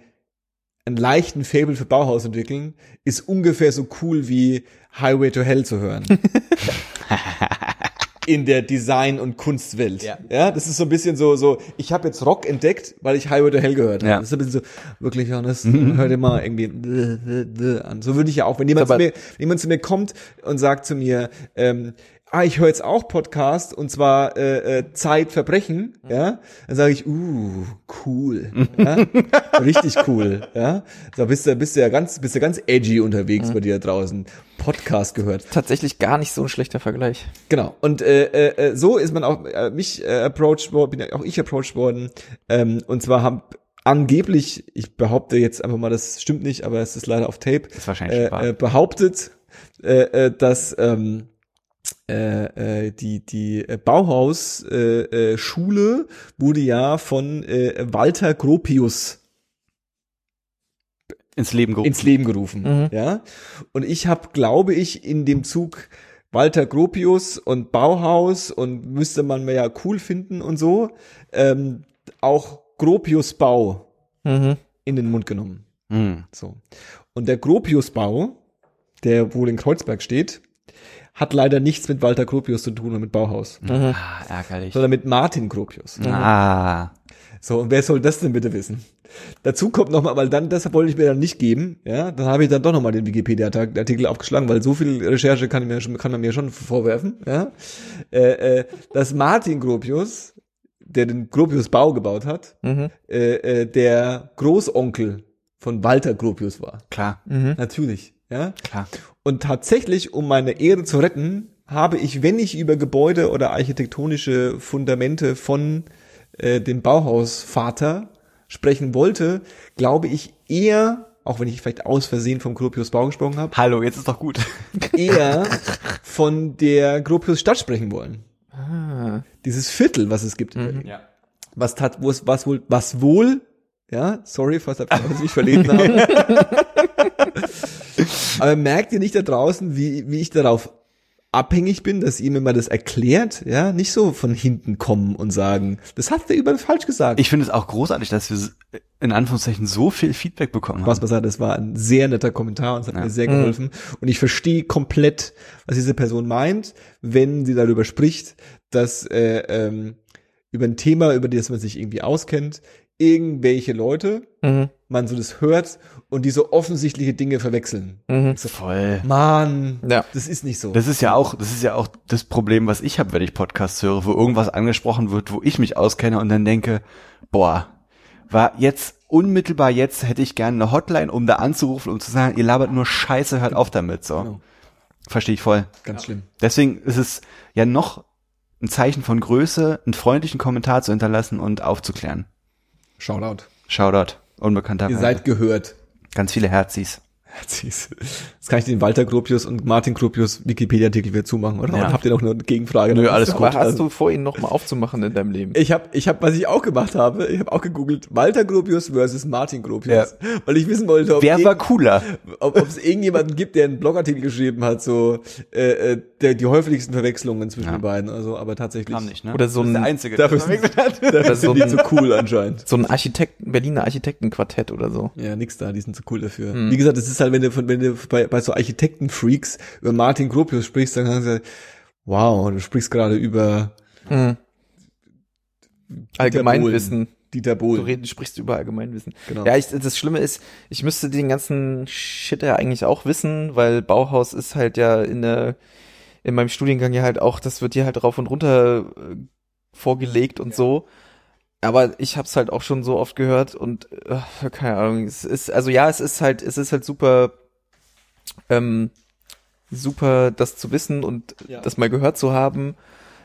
einen leichten Fable für Bauhaus entwickeln ist ungefähr so cool wie Highway to Hell zu hören. [laughs] in der Design- und Kunstwelt. Ja. ja, das ist so ein bisschen so, so, ich habe jetzt Rock entdeckt, weil ich Highway to Hell gehört habe. Ja. Das ist ein bisschen so, wirklich, Johannes, hör dir mal irgendwie an. So würde ich ja auch, wenn jemand, zu mir, wenn jemand zu mir kommt und sagt zu mir, ähm, ah, ich höre jetzt auch Podcast und zwar äh, äh, Zeit Verbrechen, ja, dann sage ich, uh, cool, ja? [laughs] richtig cool, ja. So bist du, bist du ja ganz, bist du ganz edgy unterwegs bei dir da draußen. Podcast gehört. Tatsächlich gar nicht so ein schlechter Vergleich. Genau. Und äh, äh, äh, so ist man auch äh, mich äh, approached worden, bin ja auch ich approached worden. Ähm, und zwar haben angeblich, ich behaupte jetzt einfach mal, das stimmt nicht, aber es ist leider auf Tape, ist wahrscheinlich äh, äh, behauptet, äh, äh, dass ähm, äh, äh, die die äh, Bauhaus äh, äh, Schule wurde ja von äh, Walter Gropius ins Leben gerufen. ins Leben gerufen. Mhm. Ja. Und ich habe, glaube ich, in dem Zug Walter Gropius und Bauhaus und müsste man mir ja cool finden und so, ähm, auch Gropius Bau Mhm. in den Mund genommen. Hm. So. Und der Gropius Bau, der wohl in Kreuzberg steht, hat leider nichts mit Walter Gropius zu tun und mit Bauhaus. Ah, ärgerlich. sondern mit Martin Gropius. Ah. So, und wer soll das denn bitte wissen? Dazu kommt nochmal, weil dann, das wollte ich mir dann nicht geben, ja, dann habe ich dann doch nochmal den Wikipedia-Artikel aufgeschlagen, weil so viel Recherche kann, mir schon, kann man mir schon vorwerfen, ja, äh, äh, dass Martin Gropius, der den Gropius-Bau gebaut hat, Mhm. äh, äh, der Großonkel von Walter Gropius war. Klar, Mhm. Natürlich, ja. klar. Und tatsächlich, um meine Ehre zu retten, habe ich, wenn ich über Gebäude oder architektonische Fundamente von äh, dem Bauhausvater sprechen wollte, glaube ich eher, auch wenn ich vielleicht aus Versehen vom Gropius Bau gesprochen habe, Hallo, jetzt ist doch gut. [laughs] eher von der Gropius Stadt sprechen wollen. Ah. Dieses Viertel, was es gibt in Berlin. Ja. Was tat, wo es, was wohl, was wohl, ja, sorry, falls ich mich verlesen habe. [laughs] [laughs] Aber merkt ihr nicht da draußen, wie, wie ich darauf abhängig bin, dass ihr mir mal das erklärt, ja, nicht so von hinten kommen und sagen, das hat der überall falsch gesagt. Ich finde es auch großartig, dass wir in Anführungszeichen so viel Feedback bekommen was haben. man sagt, das war ein sehr netter Kommentar und es hat Ja. mir sehr geholfen. Und ich verstehe komplett, was diese Person meint, wenn sie darüber spricht, dass äh, ähm, über ein Thema, über das man sich irgendwie auskennt, irgendwelche Leute, Mhm. man so das hört und die so offensichtliche Dinge verwechseln. Mhm. Voll. Mann, Ja. das ist nicht so. Das ist ja auch, das ist ja auch das Problem, was ich habe, wenn ich Podcasts höre, wo irgendwas angesprochen wird, wo ich mich auskenne und dann denke, boah, war jetzt unmittelbar jetzt hätte ich gerne eine Hotline, um da anzurufen, um zu sagen, ihr labert nur Scheiße, hört auf damit, so. Genau. Verstehe ich voll. Ganz schlimm. Deswegen ist es ja noch ein Zeichen von Größe, einen freundlichen Kommentar zu hinterlassen und aufzuklären. Shoutout. Shoutout, unbekannter Ihr seid gehört. Ganz viele Herzis. [laughs] Jetzt kann ich den Walter Gropius und Martin Gropius Wikipedia-Artikel wieder zumachen, oder? Ja. Habt ihr noch eine Gegenfrage? Nö, alles Aber gut. hast du vor, ihn nochmal aufzumachen in deinem Leben? Ich habe, ich hab, was ich auch gemacht habe, ich habe auch gegoogelt, Walter Gropius versus Martin Gropius, weil ich wissen wollte, ob, Wer war cooler? ob, es irgendjemanden gibt, der einen Blogartikel geschrieben hat, so äh, äh, der die häufigsten Verwechslungen zwischen Ja. den beiden, also aber tatsächlich Kam nicht, ne? Oder so Das ist ein- der einzige. Dafür der verwechselt hat. Dafür so ein- zu cool anscheinend. So ein Architekten, Berliner Architektenquartett oder so. Ja, nix da, die sind zu cool dafür. Mhm. Wie gesagt, es ist halt, wenn du wenn du bei, bei so Architektenfreaks über Martin Gropius sprichst, dann kannst du sagen, wow, du sprichst gerade über Mhm. Allgemeinwissen. Dieter Du Bohlen. redest, sprichst über Allgemeinwissen. Genau. Ja, ich, das Schlimme ist, ich müsste den ganzen Shit ja eigentlich auch wissen, weil Bauhaus ist halt ja in der, in meinem Studiengang ja halt auch, das wird hier halt rauf und runter äh, vorgelegt und so. Aber ich hab's halt auch schon so oft gehört und äh, keine Ahnung, es ist, also ja, es ist halt, es ist halt super, ähm, super, das zu wissen und Ja. das mal gehört zu haben.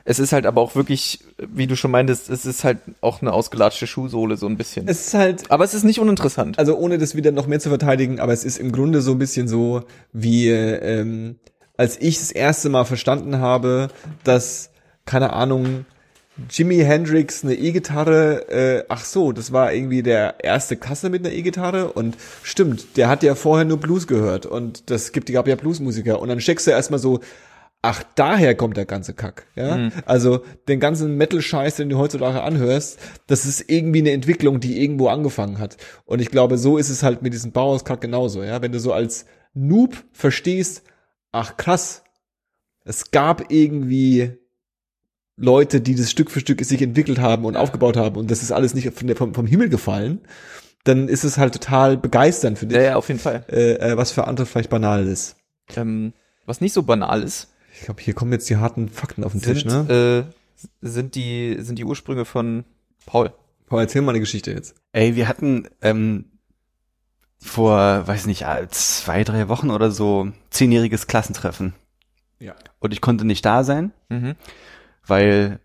Es ist halt aber auch wirklich, wie du schon meintest, es ist halt auch eine ausgelatschte Schuhsohle so ein bisschen. es ist halt, Aber es ist nicht uninteressant. also ohne das wieder noch mehr zu verteidigen, aber es ist im Grunde so ein bisschen so, wie ähm, als ich das erste Mal verstanden habe, dass, keine Ahnung, Jimi Hendrix eine E-Gitarre, äh, ach so, das war irgendwie der erste Kasse mit einer E-Gitarre und stimmt, der hat ja vorher nur Blues gehört und das gibt, gab ja Bluesmusiker und dann checkst du erstmal so, ach, daher kommt der ganze Kack, ja? Also, den ganzen Metal-Scheiß, den du heutzutage anhörst, das ist irgendwie eine Entwicklung, die irgendwo angefangen hat. Und ich glaube, so ist es halt mit diesem Bauhauskack genauso, ja? Wenn du so als Noob verstehst, ach krass, es gab irgendwie Leute, die das Stück für Stück sich entwickelt haben und aufgebaut haben und das ist alles nicht von der, vom, vom Himmel gefallen, dann ist es halt total begeisternd für dich, Ja, ja, auf jeden Fall. äh, äh, was für andere vielleicht banal ist. Ähm, was nicht so banal ist, Ich glaube, hier kommen jetzt die harten Fakten auf den sind, Tisch, ne? äh, sind die, sind die Ursprünge von Paul. Paul, erzähl mal eine Geschichte jetzt. Ey, wir hatten ähm, vor, weiß nicht, äh, zwei, drei Wochen oder so zehnjähriges Klassentreffen. Ja. Und ich konnte nicht da sein, Mhm. Weil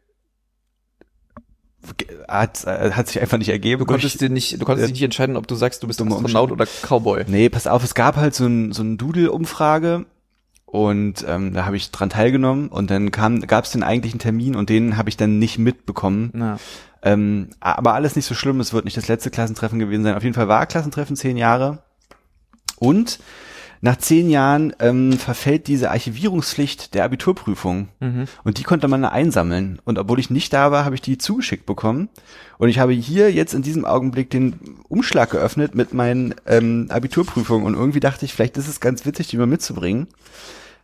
hat, äh, hat sich einfach nicht ergeben. Du konntest dir nicht, du konntest dich nicht entscheiden, ob du sagst, du bist Astronaut oder Cowboy. Nee, pass auf, es gab halt so ein, so ein Doodle-Umfrage und ähm, da habe ich dran teilgenommen und dann kam, gab es den eigentlichen Termin und den habe ich dann nicht mitbekommen. Na. Ähm, aber alles nicht so schlimm, es wird nicht das letzte Klassentreffen gewesen sein. Auf jeden Fall war Klassentreffen zehn Jahre. Und nach zehn Jahren ähm, verfällt diese Archivierungspflicht der Abiturprüfung. Mhm. Und die konnte man einsammeln. Und obwohl ich nicht da war, habe ich die zugeschickt bekommen. Und ich habe hier jetzt in diesem Augenblick den Umschlag geöffnet mit meinen ähm, Abiturprüfungen. Und irgendwie dachte ich, vielleicht ist es ganz witzig, die mal mitzubringen.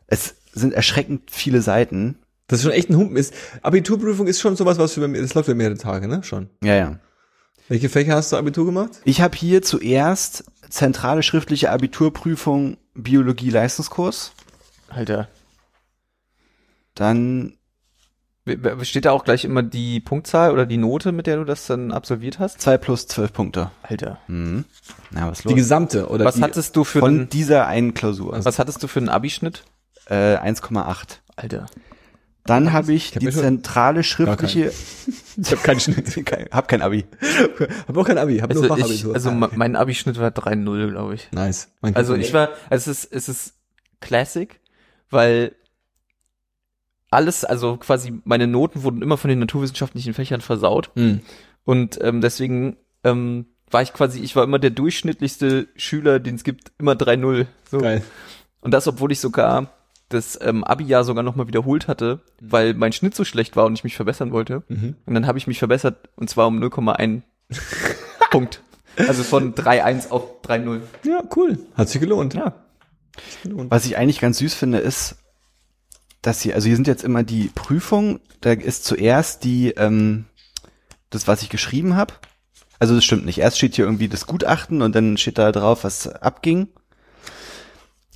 Es sind erschreckend viele Seiten. Das ist schon echt ein Humpen ist. Abiturprüfung ist schon sowas, was für, das läuft für mehrere Tage, ne? Schon. Ja, ja. Welche Fächer hast du Abitur gemacht? Ich habe hier zuerst zentrale schriftliche Abiturprüfung Biologie Leistungskurs. Alter. Dann Steht da auch gleich immer die Punktzahl oder die Note, mit der du das dann absolviert hast? zwei plus zwölf Punkte. Alter. Mhm. Na, was Die los? gesamte oder Was die, hattest du für Von einen, dieser einen Klausur. was hattest du für einen Abischnitt? Äh, 1,8. Alter. Dann habe ich hab die zentrale schriftliche. Ich habe keinen Schnitt. [laughs] hab kein Abi. [laughs] hab auch kein Abi, hab Also, nur ich, Fachabitur. also ma- mein Abischnitt war 3-0, glaube ich. nice. Mein Also ich war, also es ist, es ist Classic, weil alles, also quasi meine Noten wurden immer von den naturwissenschaftlichen Fächern versaut Hm. und ähm, deswegen ähm, war ich quasi, ich war immer der durchschnittlichste Schüler, den es gibt, immer 3-0. So. Geil. Und das, obwohl ich sogar das ähm, Abi-Jahr sogar nochmal wiederholt hatte, weil mein Schnitt so schlecht war und ich mich verbessern wollte. Mhm. Und dann habe ich mich verbessert und zwar um 0,1 [laughs] Punkt. Also von 3-1 auf 3-0. Ja, cool. Hat sich gelohnt. Ja. Gelohnt. Was ich eigentlich ganz süß finde, ist, dass hier, also hier sind jetzt immer die Prüfungen, da ist zuerst die, ähm, das, was ich geschrieben habe. Also das stimmt nicht. Erst steht hier irgendwie das Gutachten und dann steht da drauf, was abging.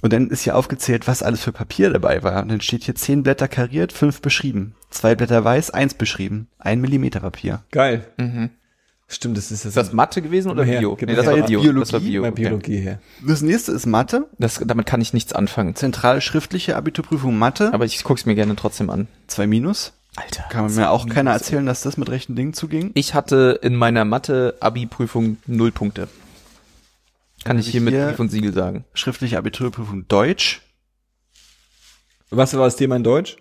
Und dann ist hier aufgezählt, was alles für Papier dabei war. Und dann steht hier zehn Blätter kariert, fünf beschrieben. Zwei Blätter weiß, eins beschrieben. Ein Millimeter Papier. Geil. Mhm. Stimmt, das ist das. Ist das Mathe gewesen oder mal her, Bio? gib Nee, das war Bio. Biologie? Das war Bio. bei okay. Biologie her. Das nächste ist Mathe. Das, damit kann ich nichts anfangen. Zentrale schriftliche Abiturprüfung Mathe. Aber ich guck's mir gerne trotzdem an. Zwei Minus. Alter. Kann man mir auch keiner erzählen, dass das mit rechten Dingen zuging. Ich hatte in meiner Mathe-Abi-Prüfung null Punkte. Kann ich hier mit Brief und Siegel sagen. Schriftliche Abiturprüfung Deutsch. Was war das Thema in Deutsch?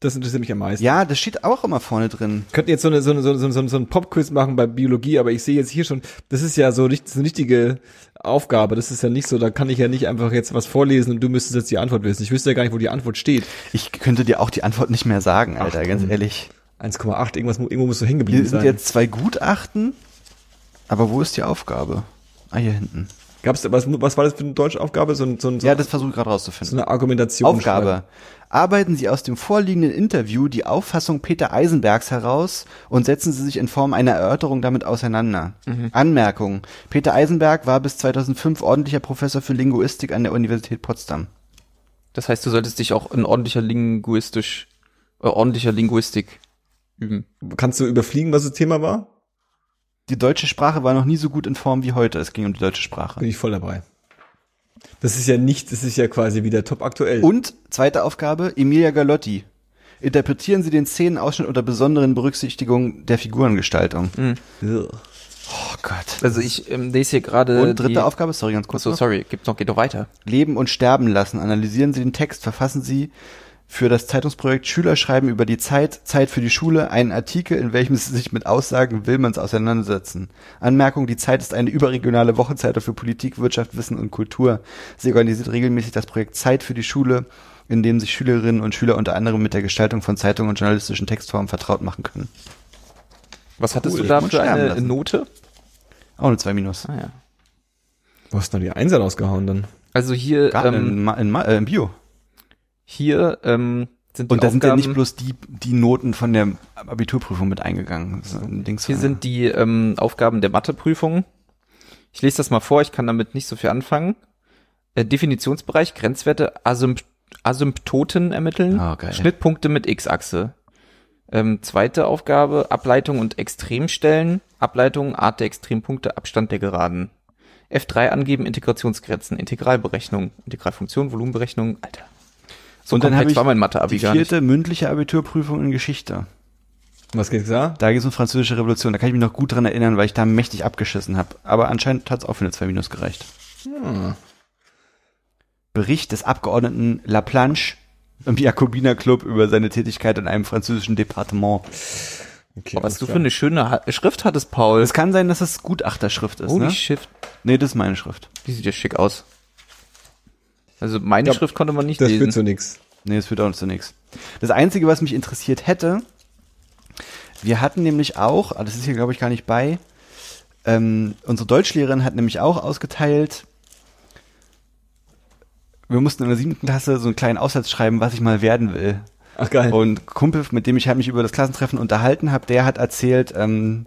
Das interessiert mich am meisten. Ja, das steht auch immer vorne drin. Könnten jetzt so, eine, so, eine, so, eine, so, so ein Pop-Quiz machen bei Biologie, aber ich sehe jetzt hier schon, das ist ja so richtig, das ist eine richtige Aufgabe. Das ist ja nicht so, da kann ich ja nicht einfach jetzt was vorlesen und du müsstest jetzt die Antwort wissen. Ich wüsste ja gar nicht, wo die Antwort steht. Ich könnte dir auch die Antwort nicht mehr sagen, Alter, Ach, ganz ehrlich. 1,8, irgendwas, irgendwo musst du hängen geblieben Hier sind sein. jetzt zwei Gutachten, aber wo ist die Aufgabe? Ah, hier hinten. Gab's, was, was war das für eine deutsche Aufgabe? So, ein- so, ein- so, Ja, das versuche ich gerade so rauszufinden. eine Argumentation. Aufgabe. Arbeiten Sie aus dem vorliegenden Interview die Auffassung Peter Eisenbergs heraus und setzen Sie sich in Form einer Erörterung damit auseinander. Anmerkung. Peter Eisenberg war bis 2005 ordentlicher Professor für Linguistik an der Universität Potsdam. Das heißt, du solltest dich auch in ordentlicher linguistisch, äh, ordentlicher Linguistik üben. schreiben. Kannst du überfliegen, was das Thema war? Die deutsche Sprache war noch nie so gut in Form wie heute. Es ging um die deutsche Sprache. Bin ich voll dabei. Das ist ja nicht, das ist ja quasi wieder top aktuell. Und zweite Aufgabe, Emilia Galotti. Interpretieren Sie den Szenenausschnitt unter besonderen Berücksichtigung der Figurengestaltung. Ugh. Oh Gott. Also ich ähm, lese hier gerade Und dritte die, Aufgabe, sorry, ganz kurz. Achso, noch. sorry, gibt's noch, geht doch weiter. Leben und sterben lassen. Analysieren Sie den Text, verfassen Sie für das Zeitungsprojekt Schüler schreiben über die Zeit, Zeit für die Schule, einen Artikel, in welchem Sie sich mit Aussagen Willmanns auseinandersetzen. Anmerkung, die Zeit ist eine überregionale Wochenzeitung für Politik, Wirtschaft, Wissen und Kultur. Sie organisiert regelmäßig das Projekt Zeit für die Schule, in dem sich Schülerinnen und Schüler unter anderem mit der Gestaltung von Zeitungen und journalistischen Textformen vertraut machen können. Was hattest Cool, du da für eine lassen. Note? Auch eine zwei Minus. Ah ja. Wo hast du denn die Einser rausgehauen dann? Also hier, Gar, ähm, in, Ma- in, Ma- äh, in Bio. Hier ähm, sind die Und da sind ja Aufgaben, nicht bloß die, die Noten von der Abiturprüfung mit eingegangen. Ein hier von- sind die ähm, Aufgaben der Matheprüfung. Ich lese das mal vor, ich kann damit nicht so viel anfangen. Äh, Definitionsbereich, Grenzwerte, Asymp Asymptoten ermitteln, Oh. Schnittpunkte mit X-Achse. Ähm, zweite Aufgabe, Ableitung und Extremstellen, Ableitung, Art der Extrempunkte, Abstand der Geraden. F3 angeben, Integrationsgrenzen, Integralberechnung, Integralfunktion, Volumenberechnung, Alter. So Und dann habe ich war mein Mathe-Abi die gar nicht. vierte mündliche Abiturprüfung in Geschichte. Was geht's da? Da geht es um französische Revolution. Da kann ich mich noch gut dran erinnern, weil ich da mächtig abgeschissen habe. Aber anscheinend hat es auch für eine 2 Minus gereicht. Hm. Bericht des Abgeordneten Laplanche im Jakobiner Club über seine Tätigkeit in einem französischen Departement. Okay, Oh, was du klar. für eine schöne ha Schrift hattest, Paul. Es kann sein, dass es Gutachterschrift ist, Holy ne? shit, Nee, das ist meine Schrift. die sieht ja schick aus. Also meine Ja, Schrift konnte man nicht Das lesen. führt zu nix. Nee, das führt auch zu nichts. Das Einzige, was mich interessiert hätte, wir hatten nämlich auch, ah, das ist hier glaube ich gar nicht bei, ähm, unsere Deutschlehrerin hat nämlich auch ausgeteilt, wir mussten in der siebten Klasse so einen kleinen Aussatz schreiben, was ich mal werden will. Ach geil. Und Kumpel, mit dem ich halt mich über das Klassentreffen unterhalten habe, der hat erzählt, ähm,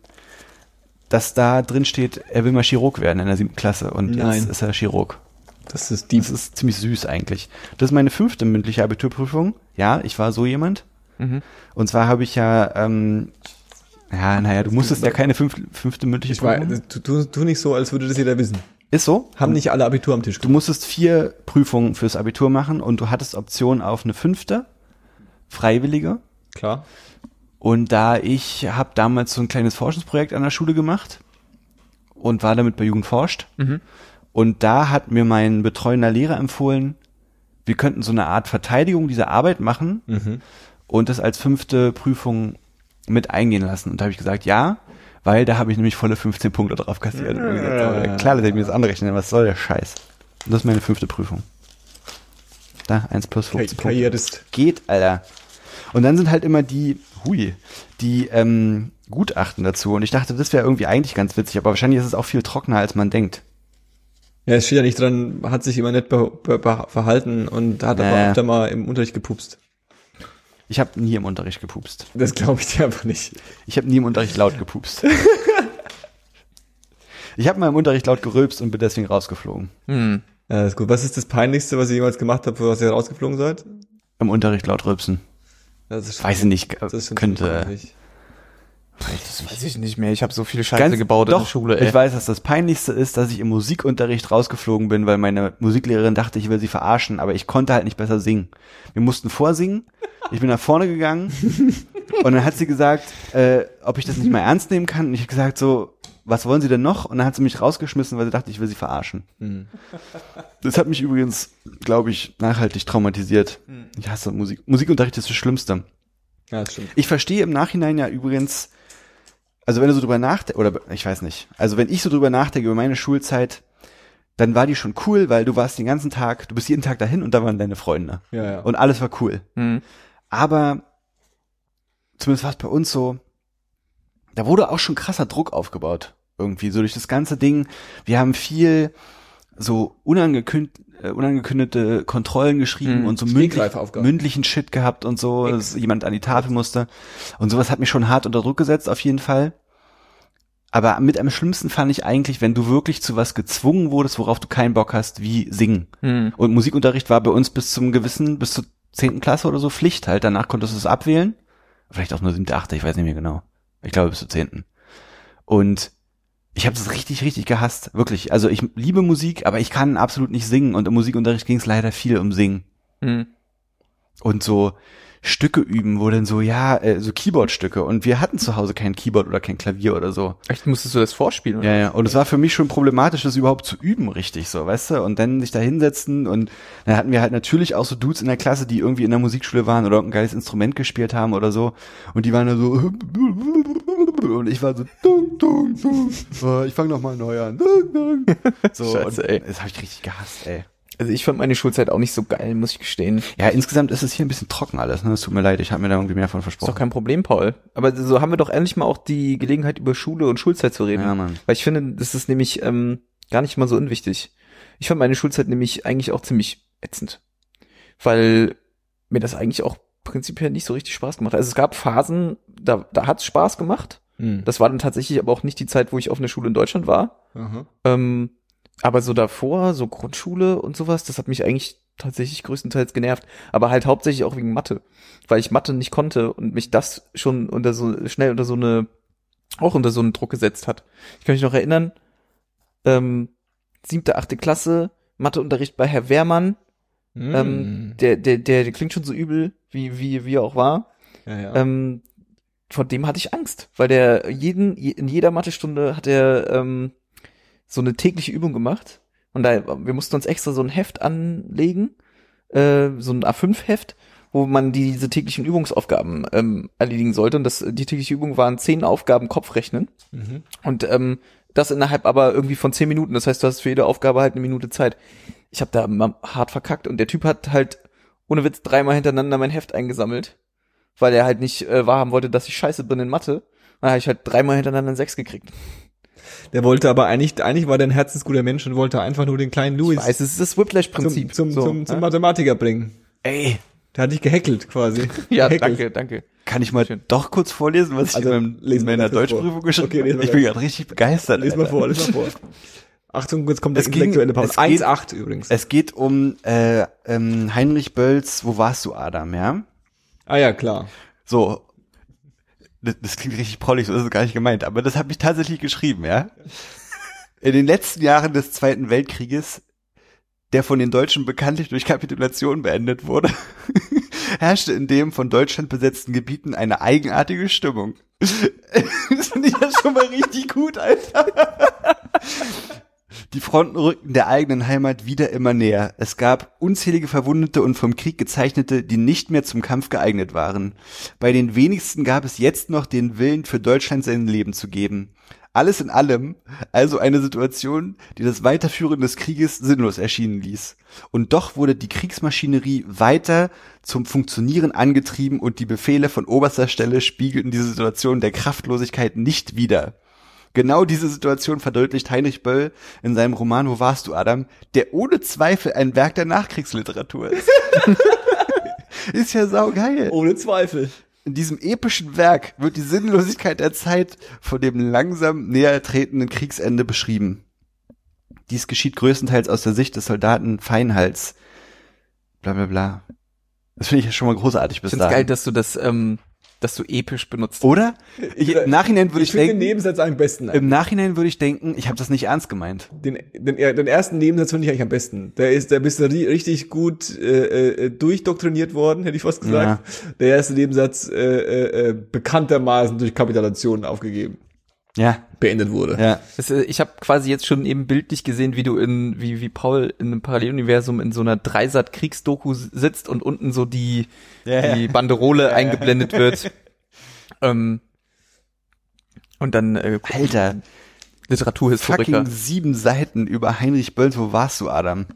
dass da drin steht, er will mal Chirurg werden in der siebten Klasse und Nein. jetzt ist er Chirurg. Das ist deep. Das ist ziemlich süß eigentlich. Das ist meine fünfte mündliche Abiturprüfung. Ja, ich war so jemand. Mhm. Und zwar habe ich ja, ähm, ja, naja, du musstest ja keine fünf, fünfte mündliche Ich war, Prüfung. tu, tu, tu nicht so, als würde das jeder wissen. Ist so? Haben nicht alle Abitur am Tisch. Du musstest vier Prüfungen fürs Abitur machen und du hattest Option auf eine fünfte, freiwillige. Klar. Und da ich habe damals so ein kleines Forschungsprojekt an der Schule gemacht und war damit bei Jugend forscht. Mhm. Und da hat mir mein betreuender Lehrer empfohlen, wir könnten so eine Art Verteidigung dieser Arbeit machen Mhm. und das als fünfte Prüfung mit eingehen lassen. Und da habe ich gesagt, ja, weil da habe ich nämlich volle 15 Punkte drauf kassiert. Und gesagt, klar, dass ich mir das anrechnen, was soll der Scheiß? Und das ist meine fünfte Prüfung. Da, 1 plus 15 Punkte. Karrierist. Geht, Alter. Und dann sind halt immer die, hui, die ähm, Gutachten dazu. Und ich dachte, das wäre irgendwie eigentlich ganz witzig, aber wahrscheinlich ist es auch viel trockener, als man denkt. Ja, es steht ja nicht dran, hat sich immer nett verhalten und hat aber Naja. öfter mal im Unterricht gepupst. Ich habe nie im Unterricht gepupst. Das glaube ich dir einfach nicht. Ich habe nie im Unterricht laut gepupst. [laughs] ich habe mal im Unterricht laut gerülpst und bin deswegen rausgeflogen. Hm. Ja, ist gut. Was ist das Peinlichste, was ihr jemals gemacht habt, für was ihr rausgeflogen seid? Im Unterricht laut rülpsen. Das ist Weiß ich nicht, das ist schon könnte. peinlich. Das weiß ich nicht mehr. Ich habe so viel Scheiße Ganz, gebaut doch, in der Schule. Ey. Ich weiß, dass das Peinlichste ist, dass ich im Musikunterricht rausgeflogen bin, weil meine Musiklehrerin dachte, ich will sie verarschen, aber ich konnte halt nicht besser singen. Wir mussten vorsingen. Ich bin nach vorne gegangen und dann hat sie gesagt, äh, ob ich das nicht mal ernst nehmen kann. Und ich habe gesagt so, was wollen Sie denn noch? Und dann hat sie mich rausgeschmissen, weil sie dachte, ich will sie verarschen. Das hat mich übrigens, glaube ich, nachhaltig traumatisiert. Ich hasse Musik. Musikunterricht ist das Schlimmste. Ja, das stimmt. Ich verstehe im Nachhinein ja übrigens, also wenn du so drüber nachdenkst, oder ich weiß nicht, also wenn ich so drüber nachdenke über meine Schulzeit, dann war die schon cool, weil du warst den ganzen Tag, du bist jeden Tag dahin und da waren deine Freunde. Ja, ja. Und alles war cool. Mhm. Aber zumindest war es bei uns so, da wurde auch schon krasser Druck aufgebaut. Irgendwie, so durch das ganze Ding. Wir haben viel so unangekündigt, äh, unangekündigte Kontrollen geschrieben Mhm. und so mündlich, mündlichen Shit gehabt und so, dass jemand an die Tafel musste. Und sowas hat mich schon hart unter Druck gesetzt, auf jeden Fall. Aber mit am schlimmsten fand ich eigentlich, wenn du wirklich zu was gezwungen wurdest, worauf du keinen Bock hast, wie singen. Mhm. Und Musikunterricht war bei uns bis zum gewissen, bis zur zehnten Klasse oder so Pflicht halt. Danach konntest du es abwählen. Vielleicht auch nur siebte, achte, ich weiß nicht mehr genau. Ich glaube bis zur zehnten. Und ich habe das richtig, richtig gehasst. Wirklich. Also ich liebe Musik, aber ich kann absolut nicht singen. Und im Musikunterricht ging es leider viel um Singen. Mhm. Und so Stücke üben, wo dann so, ja, äh, so Keyboard-Stücke. Und wir hatten zu Hause kein Keyboard oder kein Klavier oder so. Echt, musstest du das vorspielen? oder? Ja, ja. Und es war für mich schon problematisch, das überhaupt zu üben, richtig so, weißt du? Und dann sich da hinsetzen und dann hatten wir halt natürlich auch so Dudes in der Klasse, die irgendwie in der Musikschule waren oder ein geiles Instrument gespielt haben oder so. Und die waren da so und ich war so dung, dung, dung. Oh, ich fange noch mal neu an. Dung, dung. [laughs] So, Scheiße, ey. Das habe ich richtig gehasst, ey. Also ich fand meine Schulzeit auch nicht so geil, muss ich gestehen. Ja, insgesamt ist es hier ein bisschen trocken alles. Ne? Es tut mir leid, ich habe mir da irgendwie mehr von Ist doch versprochen. kein Problem, Paul. Aber so haben wir doch endlich mal auch die Gelegenheit, über Schule und Schulzeit zu reden. Ja, Mann. Weil ich finde, das ist nämlich ähm, gar nicht mal so unwichtig. Ich fand meine Schulzeit nämlich eigentlich auch ziemlich ätzend. Weil mir das eigentlich auch prinzipiell nicht so richtig Spaß gemacht hat. Also es gab Phasen, da, da hat's Spaß gemacht. Mhm. Das war dann tatsächlich aber auch nicht die Zeit, wo ich auf einer Schule in Deutschland war. Aha. Ähm, aber so davor, so Grundschule und sowas, das hat mich eigentlich tatsächlich größtenteils genervt. Aber halt hauptsächlich auch wegen Mathe. Weil ich Mathe nicht konnte und mich das schon unter so, schnell unter so eine, auch unter so einen Druck gesetzt hat. Ich kann mich noch erinnern, ähm, siebte, achte Klasse, Matheunterricht bei Herr Wehrmann, Mhm. ähm, der, der, der, der klingt schon so übel, wie, wie, wie er auch war. ja, ja. Ähm, von dem hatte ich Angst, weil der jeden, je- in jeder Mathestunde hat er ähm, so eine tägliche Übung gemacht. Und da, wir mussten uns extra so ein Heft anlegen, äh, so ein A5-Heft, wo man diese täglichen Übungsaufgaben ähm, erledigen sollte. Und das, die tägliche Übung waren zehn Aufgaben Kopfrechnen. mhm. Und ähm, das innerhalb aber irgendwie von zehn Minuten. Das heißt, du hast für jede Aufgabe halt eine Minute Zeit. Ich habe da hart verkackt und der Typ hat halt ohne Witz dreimal hintereinander mein Heft eingesammelt, weil er halt nicht äh, wahrhaben wollte, dass ich scheiße bin in Mathe. Dann habe ich halt dreimal hintereinander ein Sechs gekriegt. Der wollte aber eigentlich, eigentlich war der ein herzensguter Mensch und wollte einfach nur den kleinen Louis Ich weiß, es ist das Whiplash-Prinzip. zum, zum, So, zum, zum ja? Mathematiker bringen. Ey, Der hat dich gehackelt quasi. [laughs] Ja, Gehackelt. danke, danke. kann ich mal doch kurz vorlesen, was Also, ich in, meinem- lesen in wir meiner. Deutschprüfung geschrieben Okay, habe? Ich bin das. gerade richtig begeistert. Lies mal Alter. vor, lies mal vor. Achtung, jetzt kommt der Es ging- intellektuelle Pause. es geht- 1,8 übrigens. Es geht um äh, ähm, Heinrich Bölls Wo warst du, Adam, ja? Ah ja, klar. So, das, das klingt richtig prollig, so ist es gar nicht gemeint, aber das habe ich tatsächlich geschrieben, ja? In den letzten Jahren des Zweiten Weltkrieges, der von den Deutschen bekanntlich durch Kapitulation beendet wurde, [laughs] herrschte in dem von Deutschland besetzten Gebieten eine eigenartige Stimmung. [laughs] das finde ich ja schon mal richtig gut, Alter. Die Fronten rückten der eigenen Heimat wieder immer näher. Es gab unzählige Verwundete und vom Krieg gezeichnete, die nicht mehr zum Kampf geeignet waren. Bei den wenigsten gab es jetzt noch den Willen, für Deutschland sein Leben zu geben. Alles in allem also eine Situation, die das Weiterführen des Krieges sinnlos erschienen ließ. Und doch wurde die Kriegsmaschinerie weiter zum Funktionieren angetrieben und die Befehle von oberster Stelle spiegelten diese Situation der Kraftlosigkeit nicht wider. Genau diese Situation verdeutlicht Heinrich Böll in seinem Roman Wo warst du, Adam, der ohne Zweifel ein Werk der Nachkriegsliteratur ist. [laughs] ist ja saugeil. Ohne Zweifel. In diesem epischen Werk wird die Sinnlosigkeit der Zeit vor dem langsam näher tretenden Kriegsende beschrieben. Dies geschieht größtenteils aus der Sicht des Soldaten Feinhals. Bla bla bla. Das finde ich ja schon mal großartig Ich bis finde es dahin. geil, dass du das, ähm, dass du episch benutzt. Oder? Ich, Im Nachhinein würde ich, finde den denken, Nebensatz am besten. im Nachhinein würde ich denken, ich habe das nicht ernst gemeint. Den, den, den ersten Nebensatz finde ich eigentlich am besten. Der ist, der bist du ri- richtig gut äh, äh, durchdoktriniert worden, hätte ich fast gesagt. Der erste Nebensatz äh, äh, äh, bekanntermaßen durch Kapitulationen aufgegeben. Ja, beendet wurde. ja. Das, äh, ich habe quasi jetzt schon eben bildlich gesehen, wie du in, wie, wie Paul in einem Paralleluniversum in so einer Dreisat-Kriegsdoku sitzt und unten so die, Ja, die [laughs] ja. Banderole eingeblendet wird. ähm, und dann äh, Alter, Literaturhistoriker. fucking sieben Seiten über Heinrich Bölls. Wo warst du, Adam?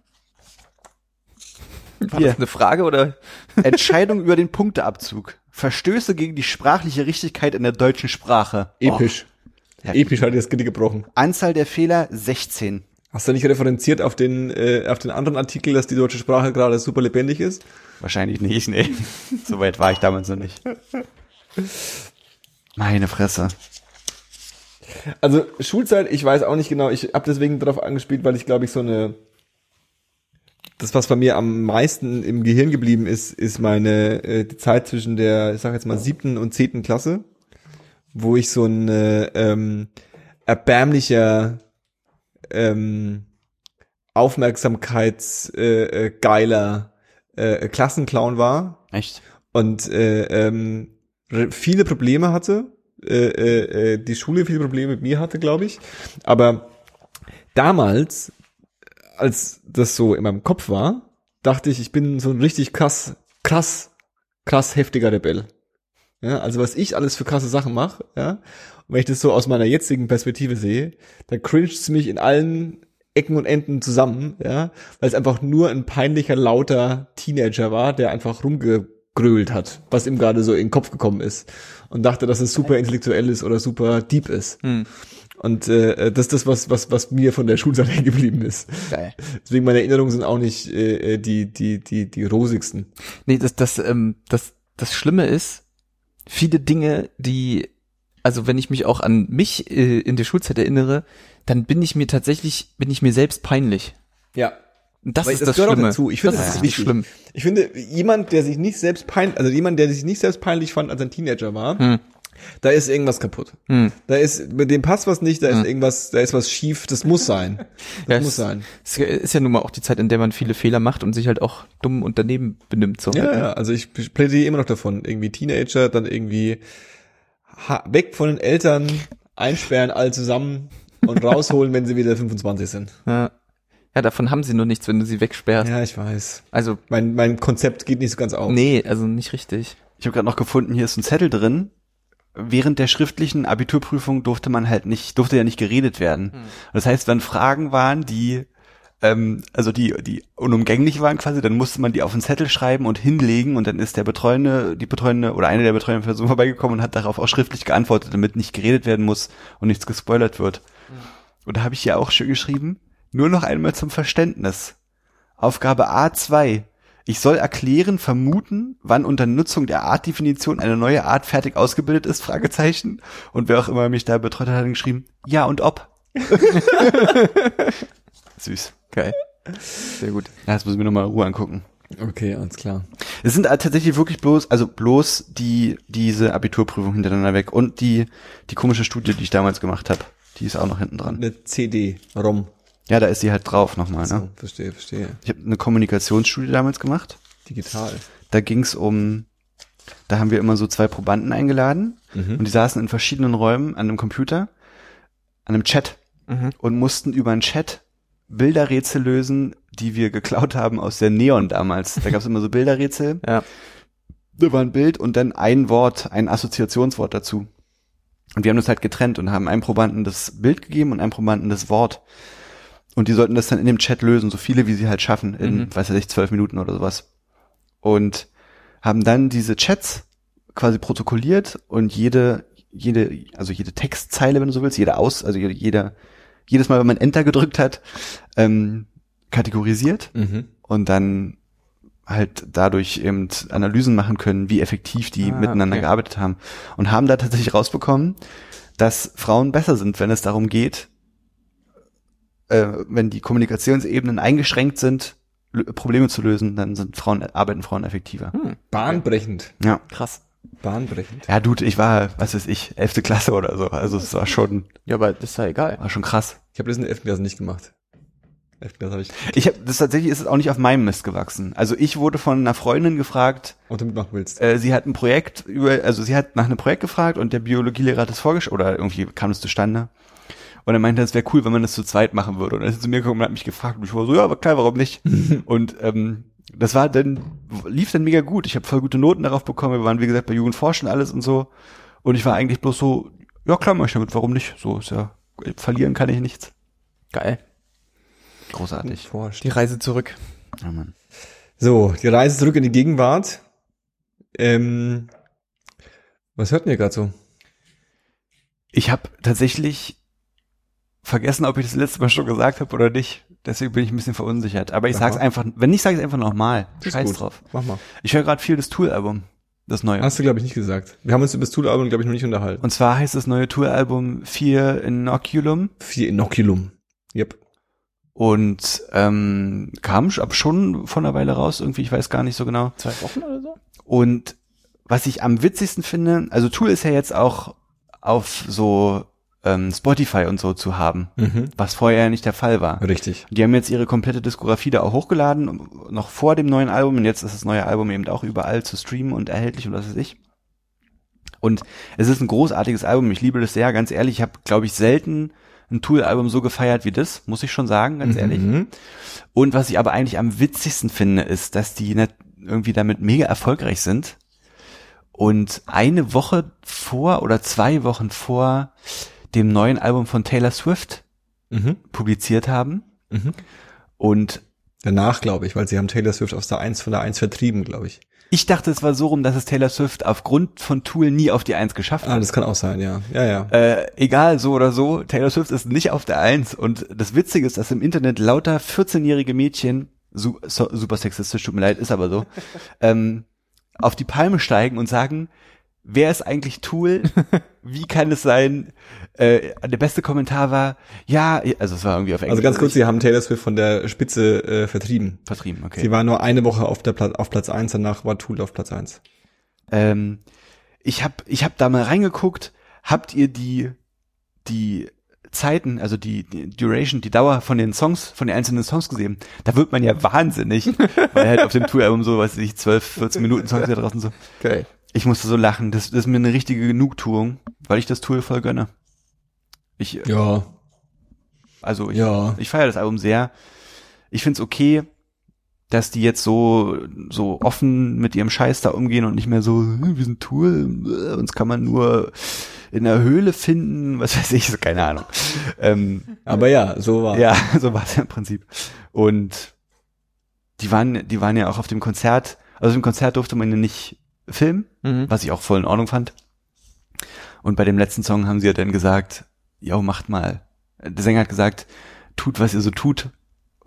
War das eine Frage oder? Entscheidung über den Punkteabzug. Verstöße gegen die sprachliche Richtigkeit in der deutschen Sprache. Episch. Ja. Episch hat das Genick gebrochen. Anzahl der Fehler 16. Hast du nicht referenziert auf den, äh, auf den anderen Artikel, dass die deutsche Sprache gerade super lebendig ist? Wahrscheinlich nicht, nee. [laughs] so weit war ich damals noch nicht. Meine Fresse. Also Schulzeit, ich weiß auch nicht genau, ich habe deswegen darauf angespielt, weil ich glaube ich so eine das, was bei mir am meisten im Gehirn geblieben ist, ist meine äh, die Zeit zwischen der, ich sag jetzt mal, siebten und zehnten Klasse, wo ich so ein äh, ähm, erbärmlicher ähm, aufmerksamkeitsgeiler äh, äh, geiler, äh, Klassenclown war Echt? und äh, ähm, viele Probleme hatte, äh, äh, äh, die Schule viele Probleme mit mir hatte, glaube ich. Aber damals, als das so in meinem Kopf war, dachte ich, ich bin so ein richtig krass, krass, krass heftiger Rebell. Ja, also was ich alles für krasse Sachen mache, ja, und wenn ich das so aus meiner jetzigen Perspektive sehe, dann cringet's mich in allen Ecken und Enden zusammen, ja, weil es einfach nur ein peinlicher, lauter Teenager war, der einfach rumgegrölt hat, was ihm gerade so in den Kopf gekommen ist und dachte, dass es super intellektuell ist oder super deep ist. Hm. Und äh, das ist das, was, was, was mir von der Schulzeit hängen [laughs] geblieben ist. Geil. Deswegen meine Erinnerungen sind auch nicht äh, die, die, die, die rosigsten. Nee, das, das, ähm, das, das Schlimme ist, viele Dinge, die, also wenn ich mich auch an mich äh, in der Schulzeit erinnere, dann bin ich mir tatsächlich, bin ich mir selbst peinlich. Ja. Und das Weil ist das das, gehört auch Schlimme. dazu. Ich finde, das das ist richtig wichtig. schlimm. Ich finde, jemand, der sich nicht selbst peinlich, also jemand, der sich nicht selbst peinlich fand, als ein Teenager war, Hm. Da ist irgendwas kaputt. Hm. Da ist, mit dem passt was nicht, da ist irgendwas, da ist was schief, das muss sein. Das Ja, muss es- sein. Es ist ja nun mal auch die Zeit, in der man viele Fehler macht und sich halt auch dumm und daneben benimmt. So. Ja, ja, also ich plädiere immer noch davon. Irgendwie Teenager, dann irgendwie ha weg von den Eltern, einsperren, alle zusammen und rausholen, wenn sie wieder 25 sind. Ja. ja, davon haben sie nur nichts, wenn du sie wegsperrst. Ja, ich weiß. Also, Mein, mein Konzept geht nicht so ganz auf. nee, also nicht richtig. Ich habe gerade noch gefunden, hier ist ein Zettel drin. Während der schriftlichen Abiturprüfung durfte man halt nicht, durfte ja nicht geredet werden. Das heißt, wenn Fragen waren, die ähm, also die, die unumgänglich waren quasi, dann musste man die auf einen Zettel schreiben und hinlegen und dann ist der Betreuende, die Betreuende oder eine der betreuenden Personen [laughs] vorbeigekommen und hat darauf auch schriftlich geantwortet, damit nicht geredet werden muss und nichts gespoilert wird. Und da habe ich hier auch schön geschrieben, nur noch einmal zum Verständnis. Aufgabe A2. Ich soll erklären, vermuten, wann unter Nutzung der Artdefinition eine neue Art fertig ausgebildet ist, Fragezeichen. Und wer auch immer mich da betreut hat, hat geschrieben, ja und ob. [laughs] Süß. Geil. Sehr gut. Ja, das muss ich mir nochmal in Ruhe angucken. Okay, alles klar. Es sind halt tatsächlich wirklich bloß, also bloß die, diese Abiturprüfung hintereinander weg und die, die komische Studie, die ich damals gemacht habe. Die ist auch noch hinten dran. Eine CD-ROM. Ja, da ist sie halt drauf nochmal, ne? So, verstehe, verstehe. Ich habe eine Kommunikationsstudie damals gemacht. Digital. Da ging's um, da haben wir immer so zwei Probanden eingeladen und die saßen in verschiedenen Räumen an einem Computer, an einem Chat Mhm. und mussten über einen Chat Bilderrätsel lösen, die wir geklaut haben aus der Neon damals. Da gab's immer so Bilderrätsel. [laughs] Ja. Da war ein Bild und dann ein Wort, ein Assoziationswort dazu. Und wir haben das halt getrennt und haben einem Probanden das Bild gegeben und einem Probanden das Wort. Und die sollten das dann in dem Chat lösen, so viele wie sie halt schaffen, in, Mhm. weiß ich, zwölf Minuten oder sowas. Und haben dann diese Chats quasi protokolliert und jede, jede, also jede Textzeile, wenn du so willst, jede Aus, also jede, jeder, jedes Mal, wenn man Enter gedrückt hat, ähm, kategorisiert Mhm. und dann halt dadurch eben Analysen machen können, wie effektiv die Ah, miteinander okay. gearbeitet haben und haben da tatsächlich rausbekommen, dass Frauen besser sind, wenn es darum geht, äh, wenn die Kommunikationsebenen eingeschränkt sind, Probleme zu lösen, dann sind Frauen arbeiten Frauen effektiver. Hm, Bahnbrechend. Ja. krass. Bahnbrechend. Ja, Dude, ich war, was weiß ich, elfte Klasse oder so. Also es war schon, Ja, aber das ist ja egal. war schon krass. Ich habe das in der 11. Klasse nicht gemacht. Das habe ich. Ich habe das tatsächlich ist es auch nicht auf meinem Mist gewachsen. Also ich wurde von einer Freundin gefragt, Ob du mitmachen willst. äh, sie hat ein Projekt über, also sie hat nach einem Projekt gefragt und der Biologielehrer hat es vorgestellt oder irgendwie kam es zustande. Und er meinte, es wäre cool, wenn man das zu zweit machen würde. Und er ist zu mir gekommen und hat mich gefragt und ich war so, ja, aber klar, warum nicht? und ähm, das war dann, lief dann mega gut. Ich habe voll gute Noten darauf bekommen. Wir waren, wie gesagt, bei Jugendforschen alles und so. Und ich war eigentlich bloß so, ja klar, mach ich damit, warum nicht? So ist ja, verlieren kann ich nichts. Geil. Großartig. Die Reise zurück. Ja, Mann. So, die Reise zurück in die Gegenwart. Ähm, was hört ihr gerade so? Ich habe tatsächlich vergessen, ob ich das letzte Mal schon gesagt habe oder nicht. Deswegen bin ich ein bisschen verunsichert. Aber ich Aha. sag's einfach, wenn nicht, sage ich einfach nochmal. Scheiß gut. drauf. Mach mal. Ich höre gerade viel das Tool-Album, das neue. Hast du, glaube ich, nicht gesagt. Wir haben uns über das Tool-Album, glaube ich, noch nicht unterhalten. Und zwar heißt das neue Tool-Album Fear Inoculum Vier Inoculum. Yep. und ähm, kam sch- ab schon von einer Weile raus, irgendwie, ich weiß gar nicht so genau. Zwei Wochen oder so? Und was ich am witzigsten finde, also Tool ist ja jetzt auch auf so ähm, Spotify und so zu haben, Mhm. was vorher ja nicht der Fall war. Richtig. Die haben jetzt ihre komplette Diskografie da auch hochgeladen, noch vor dem neuen Album. Und jetzt ist das neue Album eben auch überall zu streamen und erhältlich und was weiß ich. Und es ist ein großartiges Album. Ich liebe das sehr, ganz ehrlich. Ich habe, glaube ich, selten ein Tool-Album so gefeiert wie das, muss ich schon sagen, ganz ehrlich. Mhm. Und was ich aber eigentlich am witzigsten finde, ist, dass die nicht irgendwie damit mega erfolgreich sind. Und eine Woche vor oder zwei Wochen vor dem neuen Album von Taylor Swift Mhm. publiziert haben. Mhm. Und Danach, glaube ich, weil sie haben Taylor Swift aus der 1 von der 1 vertrieben, glaube ich. Ich dachte, es war so rum, dass es Taylor Swift aufgrund von Tool nie auf die Eins geschafft Ah, hat. das kann auch sein, ja. Ja, ja. Äh, egal, so oder so, Taylor Swift ist nicht auf der Eins. Und das Witzige ist, dass im Internet lauter 14-jährige Mädchen, su so, super sexistisch, tut mir leid, ist aber so, [laughs] ähm, auf die Palme steigen und sagen, wer ist eigentlich Tool? [laughs] Wie kann es sein? Äh, der beste Kommentar war, ja, also es war irgendwie auf Englisch. Also ganz kurz, sie haben Taylor Swift von der Spitze äh, vertrieben. vertrieben, okay. Sie war nur eine Woche auf, der Pla auf Platz 1, danach war Tool auf Platz 1. Ähm, ich habe ich hab da mal reingeguckt. Habt ihr die die Zeiten, also die, die Duration, die Dauer von den Songs, von den einzelnen Songs gesehen? Da wird man ja wahnsinnig, [laughs] weil halt auf dem Tour-Album so, weiß ich, 12, 14 Minuten Songs da draußen so. Geil. Ich musste so lachen. Das, das ist mir eine richtige Genugtuung, weil ich das Tool voll gönne. Ich, Ja, also ich, ja. ich feiere das Album sehr. Ich find's okay, dass die jetzt so so offen mit ihrem Scheiß da umgehen und nicht mehr so, "Hm, wir sind Tool, äh, uns kann man nur in der Höhle finden, [laughs] was weiß ich, so, keine Ahnung. Ähm, Aber ja, so war. ja, [laughs] so war es ja im Prinzip. Und die waren, die waren ja auch auf dem Konzert, also im Konzert durfte man ja nicht filmen, Mhm. was ich auch voll in Ordnung fand. Und bei dem letzten Song haben sie ja dann gesagt, ja, macht mal. Der Sänger hat gesagt, tut, was ihr so tut.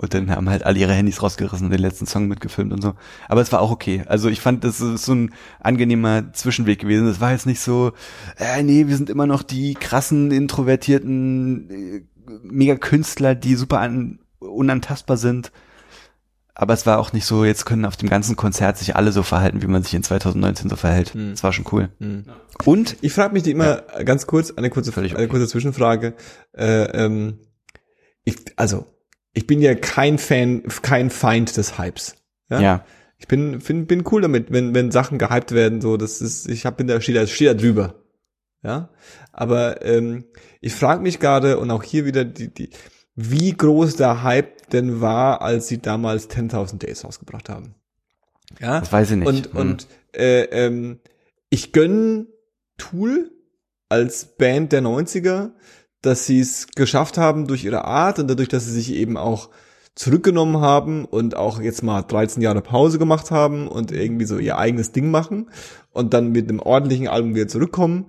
Und dann haben halt alle ihre Handys rausgerissen und den letzten Song mitgefilmt und so. Aber es war auch okay. Also ich fand, das ist so ein angenehmer Zwischenweg gewesen. Es war jetzt nicht so, äh, nee, wir sind immer noch die krassen, introvertierten äh, Mega-Künstler, die super an, unantastbar sind. Aber es war auch nicht so, jetzt können auf dem ganzen Konzert sich alle so verhalten, wie man sich in 2019 so verhält. Hm. Das war schon cool. Hm. Und Ich frage mich die immer äh, ganz kurz, eine kurze, Völlig eine okay. kurze Zwischenfrage. Äh, ähm, ich, also, ich bin ja kein Fan, kein Feind des Hypes. Ja. ja, Ich bin, find, bin cool damit, wenn, wenn Sachen gehypt werden, so, das ist, ich hab, bin da, stehe da, stehe da drüber. Ja. Aber, ähm, ich frage mich gerade, und auch hier wieder die, die, wie groß der Hype denn war, als sie damals 10.000 Days rausgebracht haben. Ja. das weiß ich nicht. Und, Hm. und äh, ähm, ich gönn Tool als Band der 90er, dass sie es geschafft haben durch ihre Art und dadurch, dass sie sich eben auch zurückgenommen haben und auch jetzt mal 13 Jahre Pause gemacht haben und irgendwie so ihr eigenes Ding machen und dann mit einem ordentlichen Album wieder zurückkommen,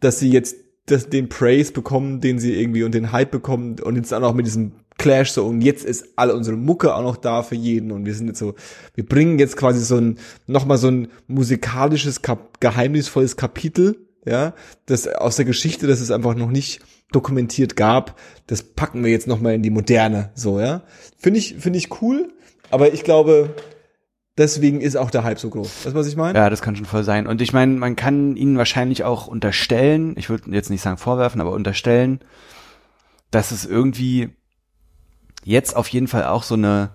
dass sie jetzt das, den Praise bekommen, den sie irgendwie und den Hype bekommen und jetzt auch noch mit diesem Clash so und jetzt ist alle unsere Mucke auch noch da für jeden und wir sind jetzt so, wir bringen jetzt quasi so ein, nochmal so ein musikalisches, Kap geheimnisvolles Kapitel, ja, das aus der Geschichte, das es einfach noch nicht dokumentiert gab, das packen wir jetzt nochmal in die Moderne, so, ja. Finde ich, finde ich cool, aber ich glaube, deswegen ist auch der Hype so groß. Du, was ich meine? Ja, das kann schon voll sein. Und ich meine, man kann ihnen wahrscheinlich auch unterstellen, ich würde jetzt nicht sagen vorwerfen, aber unterstellen, dass es irgendwie jetzt auf jeden Fall auch so eine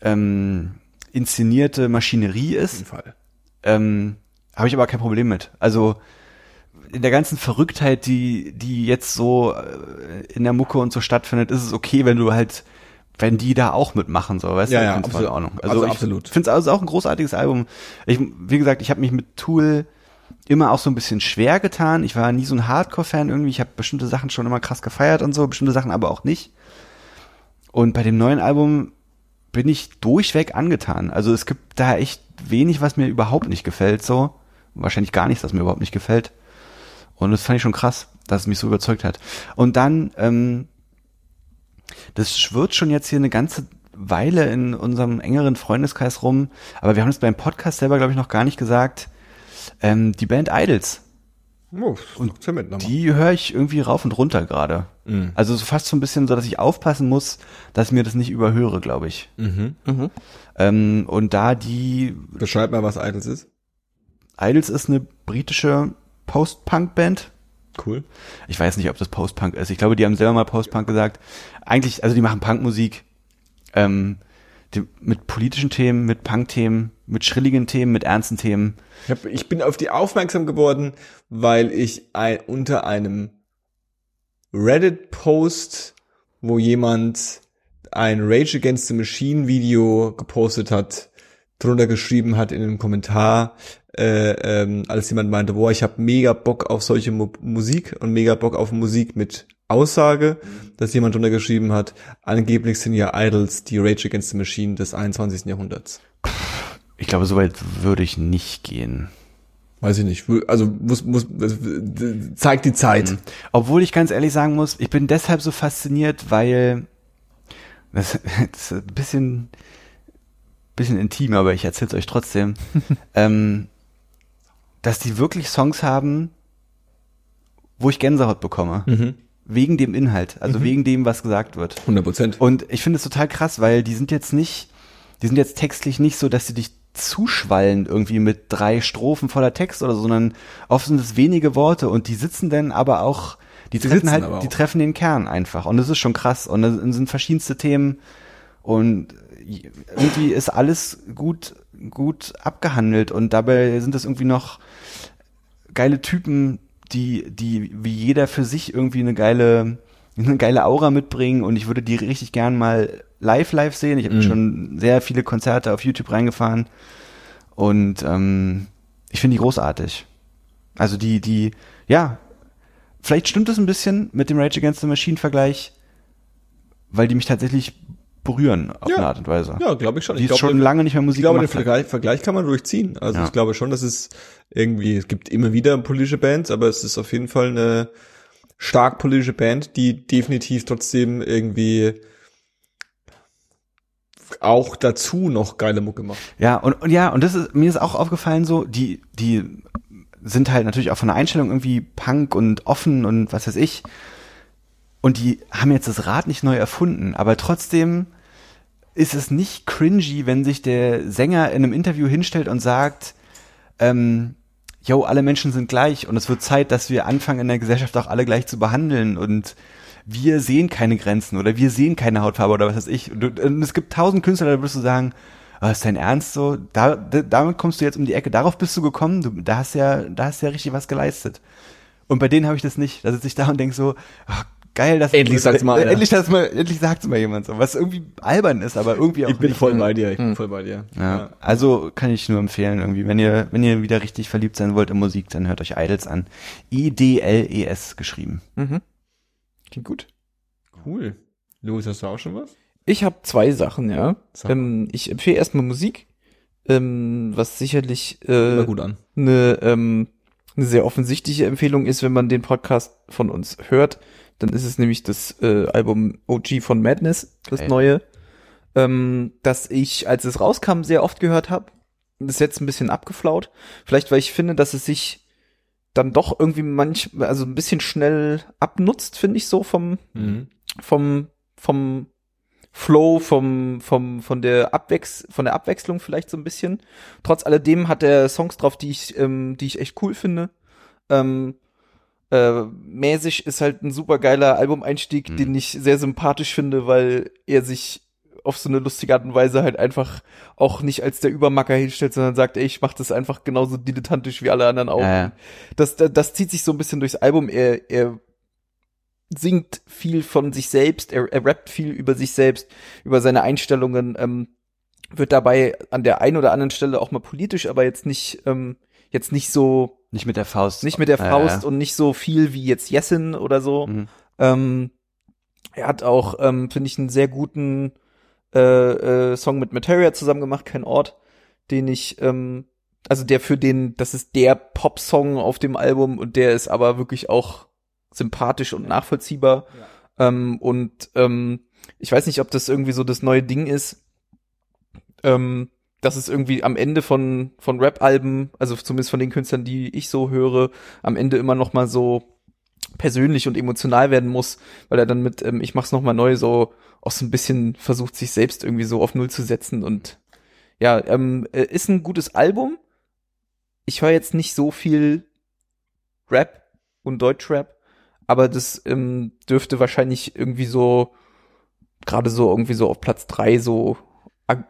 ähm, inszenierte Maschinerie Auf ist, jeden Fall. ähm, habe ich aber kein Problem mit. Also in der ganzen Verrücktheit, die die jetzt so äh, in der Mucke und so stattfindet, ist es okay, wenn du halt wenn die da auch mitmachen, so, weißt Ja, du, ja, ich voll in absolut. Ordnung. Also Also, ich absolut. finde es also auch ein großartiges Album. Ich, wie gesagt, ich habe mich mit Tool immer auch so ein bisschen schwer getan. Ich war nie so ein Hardcore-Fan irgendwie. Ich habe bestimmte Sachen schon immer krass gefeiert und so, bestimmte Sachen aber auch nicht. Und bei dem neuen Album bin ich durchweg angetan. Also es gibt da echt wenig, was mir überhaupt nicht gefällt, so. Wahrscheinlich gar nichts, was mir überhaupt nicht gefällt. Und das fand ich schon krass, dass es mich so überzeugt hat. Und dann, ähm, das schwirrt schon jetzt hier eine ganze Weile in unserem engeren Freundeskreis rum, aber wir haben es beim Podcast selber, glaube ich, noch gar nicht gesagt. Ähm, die Band Idols, Oh, und die höre ich irgendwie rauf und runter gerade. Mhm. Also so fast so ein bisschen so, dass ich aufpassen muss, dass ich mir das nicht überhöre, glaube ich. Mhm. Ähm, und da die Beschreib mal, was Idols ist. Idols ist eine britische Post-Punk-Band. Cool. Ich weiß nicht, ob das Post-Punk ist. Ich glaube, die haben selber mal Post-Punk gesagt. Eigentlich, also die machen Punkmusik ähm, mit politischen Themen, mit Punk-Themen, mit schrilligen Themen, mit ernsten Themen. Ich, ich bin auf die aufmerksam geworden, weil ich ein, unter einem Reddit-Post, wo jemand ein Rage Against the Machine Video gepostet hat, drunter geschrieben hat in einem Kommentar, äh, ähm, als jemand meinte, boah, ich habe mega Bock auf solche Mu Musik und mega Bock auf Musik mit Aussage, dass jemand drunter geschrieben hat, angeblich sind ja Idols die Rage Against the Machine des 21. Jahrhunderts. Ich glaube, so weit würde ich nicht gehen. Weiß ich nicht. Also muss, muss, zeigt die Zeit. Obwohl ich ganz ehrlich sagen muss, ich bin deshalb so fasziniert, weil das, [laughs] das ist ein bisschen, bisschen intim, aber ich erzähle es euch trotzdem, [laughs] ähm, dass die wirklich Songs haben, wo ich Gänsehaut bekomme. Mhm. Wegen dem Inhalt, also wegen dem, was gesagt wird. 100 Prozent. Und ich finde es total krass, weil die sind jetzt nicht, die sind jetzt textlich nicht so, dass sie dich zuschwallen irgendwie mit drei Strophen voller Text oder so, sondern oft sind es wenige Worte und die sitzen dann aber auch, die Die treffen sitzen halt, die treffen den Kern einfach. Und das ist schon krass. Und das sind verschiedenste Themen. Und irgendwie ist alles gut, gut abgehandelt. Und dabei sind es irgendwie noch geile Typen, die, die wie jeder für sich irgendwie eine geile, eine geile Aura mitbringen und ich würde die richtig gern mal live live sehen. Ich habe Mhm. schon sehr viele Konzerte auf YouTube reingefahren und ähm, ich finde die großartig. Also die, die, ja, vielleicht stimmt es ein bisschen mit dem Rage Against the Machine Vergleich, weil die mich tatsächlich berühren auf Ja. eine Art und Weise. Ja, glaube ich schon. die ich ist glaube, schon lange nicht mehr ich Musik glaube, den. Vergleich, Vergleich kann man durchziehen. Also Ja. ich glaube schon, dass es irgendwie, es gibt immer wieder politische Bands, aber es ist auf jeden Fall eine stark politische Band, die definitiv trotzdem irgendwie auch dazu noch geile Mucke macht. Ja, und, und ja, und das ist, mir ist auch aufgefallen so, die, die sind halt natürlich auch von der Einstellung irgendwie Punk und offen und was weiß ich. Und die haben jetzt das Rad nicht neu erfunden, aber trotzdem ist es nicht cringy, wenn sich der Sänger in einem Interview hinstellt und sagt, ähm, yo, alle Menschen sind gleich und es wird Zeit, dass wir anfangen, in der Gesellschaft auch alle gleich zu behandeln und wir sehen keine Grenzen oder wir sehen keine Hautfarbe oder was weiß ich. Und, und es gibt tausend Künstler, da wirst du sagen, oh, ist dein Ernst so? Da, da, damit kommst du jetzt um die Ecke. Darauf bist du gekommen. Du, da hast ja, da hast ja richtig was geleistet. Und bei denen habe ich das nicht. Da sitze ich da und denk so, ach, geil, dass Endlich sagt's mal einer. endlich, sagt's mal, endlich sagt's mal jemand so, was irgendwie albern ist, aber irgendwie auch Ich bin nicht. voll bei dir, ich bin voll bei dir. Ja, also kann ich nur empfehlen irgendwie, wenn ihr wenn ihr wieder richtig verliebt sein wollt in Musik, dann hört euch Idols an. I D L E S geschrieben. Mhm. Klingt gut. Cool. Louis, hast du auch schon was? Ich habe zwei Sachen, ja. Sag. Ähm, ich empfehle erstmal Musik, ähm, was sicherlich äh, Immer gut an. eine, ähm, eine sehr offensichtliche Empfehlung ist, wenn man den Podcast von uns hört. Dann ist es nämlich das äh, Album OG von Madness, das Geil. neue, ähm, das ich, als es rauskam, sehr oft gehört habe. Das ist jetzt ein bisschen abgeflaut. Vielleicht, weil ich finde, dass es sich dann doch irgendwie manch, also ein bisschen schnell abnutzt, finde ich so vom, Mhm. vom, vom Flow, vom, vom, von der Abwechs von der Abwechslung vielleicht so ein bisschen. Trotz alledem hat er Songs drauf, die ich, ähm, die ich echt cool finde. Ähm, äh, mäßig ist halt ein super geiler Albumeinstieg, Mhm. den ich sehr sympathisch finde, weil er sich auf so eine lustige Art und Weise halt einfach auch nicht als der Übermacker hinstellt, sondern sagt, ey, ich mach das einfach genauso dilettantisch wie alle anderen auch. Ja, ja. Das, das, das zieht sich so ein bisschen durchs Album. Er, er singt viel von sich selbst, er, er rappt viel über sich selbst, über seine Einstellungen, ähm, wird dabei an der einen oder anderen Stelle auch mal politisch, aber jetzt nicht, ähm, jetzt nicht so, Nicht mit der Faust. nicht mit der Ja, Faust ja. und nicht so viel wie jetzt Jessin oder so. Mhm. Ähm, er hat auch, ähm, finde ich, einen sehr guten äh, äh, Song mit Materia zusammen gemacht, kein Ort, den ich, ähm, also der für den, das ist der Pop-Song auf dem Album und der ist aber wirklich auch sympathisch und nachvollziehbar. Ähm, und ähm, ich weiß nicht, ob das irgendwie so das neue Ding ist, ähm, dass es irgendwie am Ende von, von Rap-Alben, also zumindest von den Künstlern, die ich so höre, am Ende immer noch mal so persönlich und emotional werden muss, weil er dann mit ähm, ich mach's noch mal neu so auch so ein bisschen versucht sich selbst irgendwie so auf null zu setzen und ja, ähm, äh, ist ein gutes Album. Ich höre jetzt nicht so viel Rap und Deutschrap, aber das ähm, dürfte wahrscheinlich irgendwie so gerade so irgendwie so auf Platz drei so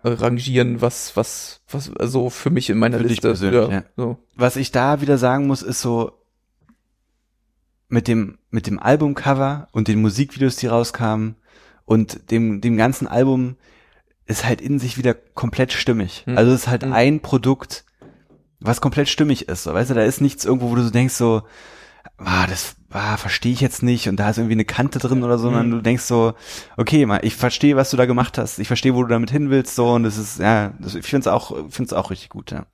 rangieren, was was was so für mich in meiner Für Liste persönlich, ja. so. Was ich da wieder sagen muss, ist so mit dem mit dem Albumcover und den Musikvideos, die rauskamen und dem dem ganzen Album ist halt in sich wieder komplett stimmig. Hm. Also es ist halt Hm. ein Produkt, was komplett stimmig ist. So, weißt du, da ist nichts irgendwo, wo du so denkst so, ah, das ah, verstehe ich jetzt nicht und da ist irgendwie eine Kante drin oder so, sondern Hm. du denkst so, okay, mal, ich verstehe, was du da gemacht hast, ich verstehe, wo du damit hin willst, so und das ist ja, das, ich finde es auch, finde es auch richtig gut, ja.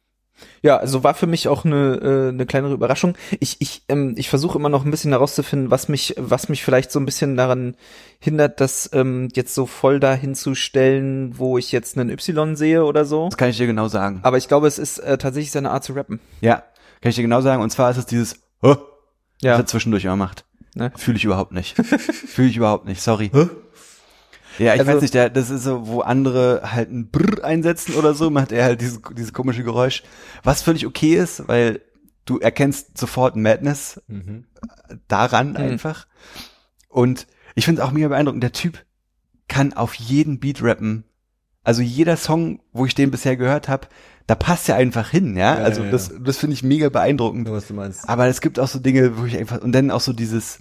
Ja, also war für mich auch eine, äh, eine kleinere Überraschung. Ich, ich, ähm, ich versuche immer noch ein bisschen herauszufinden, was mich, was mich vielleicht so ein bisschen daran hindert, das ähm, jetzt so voll dahin zu stellen, wo ich jetzt einen Y sehe oder so. Das kann ich dir genau sagen. Aber ich glaube, es ist äh, tatsächlich seine Art zu rappen. Ja, kann ich dir genau sagen. Und zwar ist es dieses, Hä? Ja. was er zwischendurch immer macht. Ne? Fühle ich überhaupt nicht. [laughs] Fühle ich überhaupt nicht, sorry. Ja, ich Also- weiß nicht, der, das ist so, wo andere halt ein Brr einsetzen oder so, macht er halt dieses, dieses komische Geräusch, was völlig okay ist, weil du erkennst sofort Madness Mhm. daran einfach. Und ich finde es auch mega beeindruckend, der Typ kann auf jeden Beat rappen. Also jeder Song, wo ich den bisher gehört habe, da passt er einfach hin, ja. Ja, also ja, ja. das, das finde ich mega beeindruckend. Was du meinst. Aber es gibt auch so Dinge, wo ich einfach, und dann auch so dieses,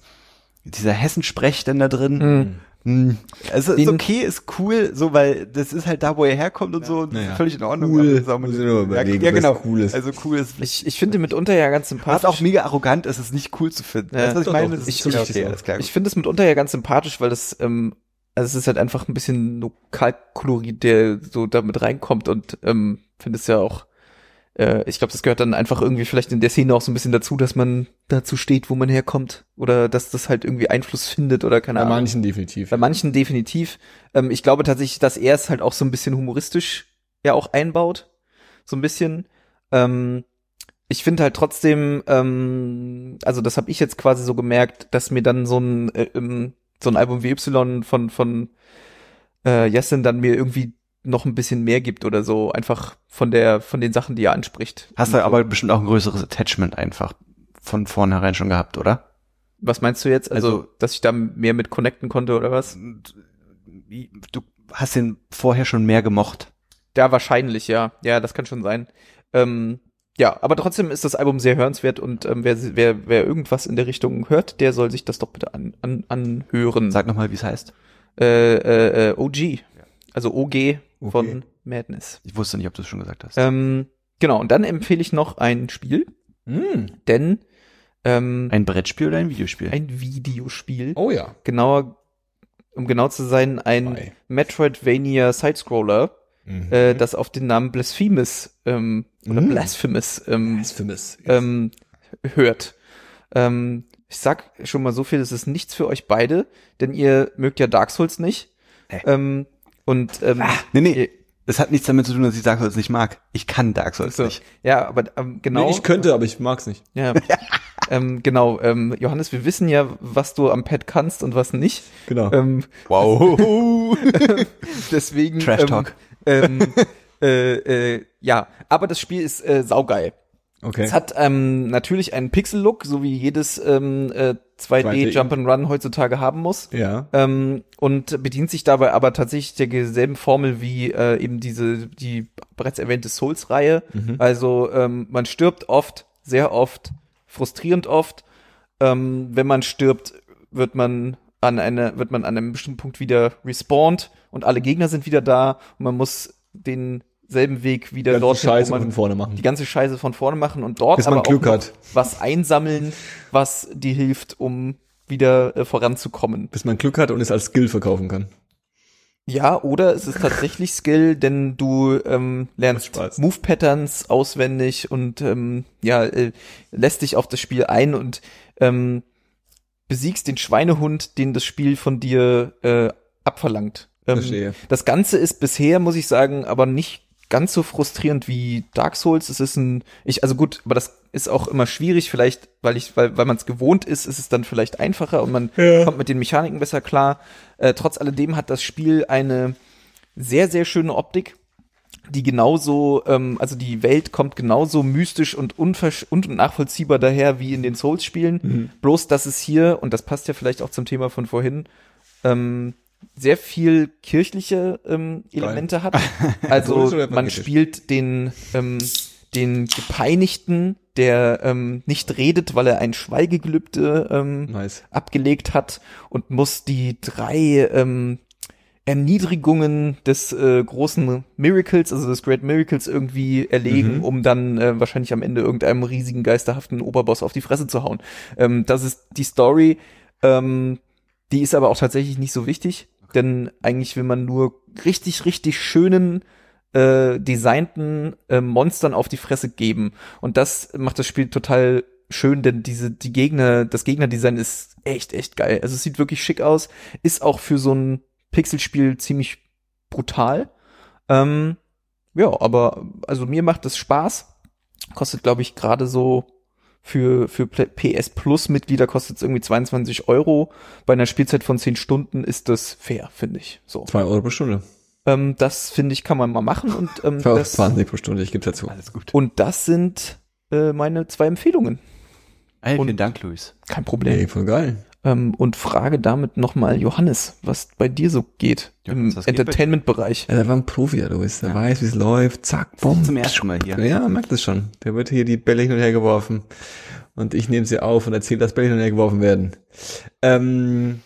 dieser Hessensprech dann da drin. Mhm. Hm. Also ist okay, ist cool, so, weil das ist halt da, wo er herkommt und so, das Naja. ist völlig in Ordnung. Cool. das auch ich überlegen, ja, ja, was genau. cool ist. Also cool ist, Ich, ich finde mitunter ja ganz sympathisch. was auch mega arrogant ist, es nicht cool zu finden. Ja, du, was ich meine? Das das ist schon richtig okay, so. alles klar. Ich finde es mitunter ja ganz sympathisch, weil das, ähm, also es ist halt einfach ein bisschen Lokalkolorit, der so damit reinkommt und ähm, finde es ja auch, äh, ich glaube, das gehört dann einfach irgendwie vielleicht in der Szene auch so ein bisschen dazu, dass man dazu steht, wo man herkommt oder dass das halt irgendwie Einfluss findet oder keine Bei Ahnung. manchen definitiv. Bei manchen definitiv. Ähm, ich glaube tatsächlich, dass er es halt auch so ein bisschen humoristisch ja auch einbaut. So ein bisschen. Ähm, ich finde halt trotzdem, ähm, also das habe ich jetzt quasi so gemerkt, dass mir dann so ein äh, ähm, so ein Album wie Y von von äh, Jessin dann mir irgendwie noch ein bisschen mehr gibt oder so, einfach von der von den Sachen, die er anspricht. Hast du aber bestimmt auch ein größeres Attachment einfach von vornherein schon gehabt, oder? Was meinst du jetzt? Also, Also- dass ich da mehr mit connecten konnte oder was? Du hast den vorher schon mehr gemocht. Ja, wahrscheinlich, ja. Ja, das kann schon sein. Ähm, ja, aber trotzdem ist das Album sehr hörenswert und ähm, wer, wer, wer irgendwas in der Richtung hört, der soll sich das doch bitte an, an, anhören. Sag nochmal, wie es heißt. Äh, äh, äh, OG. Also OG OG. von Madness. Ich wusste nicht, ob du es schon gesagt hast. Ähm, genau, und dann empfehle ich noch ein Spiel, Mm. denn ähm, Ein Brettspiel oder ein Videospiel? ein Videospiel, Oh ja. genauer, um genau zu sein, ein Zwei. Metroidvania Sidescroller, Mhm. äh, das auf den Namen Blasphemous ähm, oder Mm. Blasphemous ähm, Blasphemous. ähm, hört. Ähm, ich sag schon mal so viel, es ist nichts für euch beide, denn ihr mögt ja Dark Souls nicht. Hä? Ähm, und ähm, Nee, nee. Es hat nichts damit zu tun, dass ich Dark Souls nicht mag. Ich kann Dark Souls so, nicht. ja, aber ähm, genau. Nee, ich könnte, aber ich mag's nicht. Ja, [laughs] ähm, genau. Ähm, Johannes, wir wissen ja, was du am Pad kannst und was nicht. Genau. Ähm, Wow. [laughs] [laughs] deswegen. Trash Talk. Ähm, ähm, äh, äh, ja, aber das Spiel ist äh, saugeil. Okay. Es hat ähm, natürlich einen Pixel-Look, so wie jedes ähm, äh, 2D 2D. Jump'n'Run heutzutage haben muss. ja. Ähm, und bedient sich dabei aber tatsächlich derselben Formel wie äh, eben diese, die bereits erwähnte Souls-Reihe. Also ähm, man stirbt oft, sehr oft, frustrierend oft. Ähm, wenn man stirbt, wird man an eine, wird man an einem bestimmten Punkt wieder respawned und alle Gegner sind wieder da und man muss denselben Weg wieder Ganze dort Scheiße von vorne machen. die ganze Scheiße von vorne machen und dort Bis man aber Glück hat. was einsammeln, was dir hilft, um wieder äh, voranzukommen. Bis man Glück hat und es als Skill verkaufen kann. Ja, oder es ist tatsächlich Skill, denn du ähm, lernst Macht Spaß. Move-Patterns auswendig und ähm, ja, äh, lässt dich auf das Spiel ein und ähm, besiegst den Schweinehund, den das Spiel von dir äh, abverlangt. Ähm, Verstehe. das Ganze ist bisher, muss ich sagen, aber nicht ganz so frustrierend wie Dark Souls. Es ist ein, ich, also gut, aber das ist auch immer schwierig, vielleicht, weil ich, weil, weil man es gewohnt ist, ist es dann vielleicht einfacher und man Ja. kommt mit den Mechaniken besser klar. Äh, trotz alledem hat das Spiel eine sehr, sehr schöne Optik, die genauso, ähm, also die Welt kommt genauso mystisch und unversch und nachvollziehbar daher wie in den Souls-Spielen. Bloß, dass es hier, und das passt ja vielleicht auch zum Thema von vorhin, ähm, sehr viel kirchliche ähm, Elemente hat. [laughs] Also man spielt den, ähm, den Gepeinigten, der ähm, nicht redet, weil er ein Schweigegelübde ähm, Nice. abgelegt hat und muss die drei ähm, Erniedrigungen des äh, großen Miracles, also des Great Miracles irgendwie erlegen, Mhm. um dann äh, wahrscheinlich am Ende irgendeinem riesigen geisterhaften Oberboss auf die Fresse zu hauen. Ähm, das ist die Story. Ähm, die ist aber auch tatsächlich nicht so wichtig, denn eigentlich will man nur richtig, richtig schönen äh, designten äh, Monstern auf die Fresse geben. Und das macht das Spiel total schön, denn diese, die Gegner, das Gegnerdesign ist echt, echt geil. Also es sieht wirklich schick aus, ist auch für so ein Pixelspiel ziemlich brutal. Ähm, ja, aber also mir macht das Spaß. Kostet, glaube ich, gerade so für, für PS Plus Mitglieder kostet es irgendwie 22 Euro. Bei einer Spielzeit von 10 Stunden ist das fair, finde ich. So. Zwei Euro pro Stunde. Ähm, das finde ich, kann man mal machen und ähm, [laughs] Für das, 20 pro Stunde, ich gebe dazu. Alles gut. und das sind äh, meine zwei Empfehlungen. Hey, Und- vielen Dank, Luis. Kein Problem. Ey, voll geil. Ähm, und frage damit nochmal Johannes, was bei dir so geht Johannes, im? Entertainment-Bereich. Ja, der war ein Profi, der Luis. Der Ja. weiß, wie es läuft. Zack, bumm. Zum ersten Mal hier. Ja, merkt es schon. Der wird hier die Bälle hin und her geworfen. Und ich nehme sie auf und erzähle, dass Bälle hin und her geworfen werden. Ähm,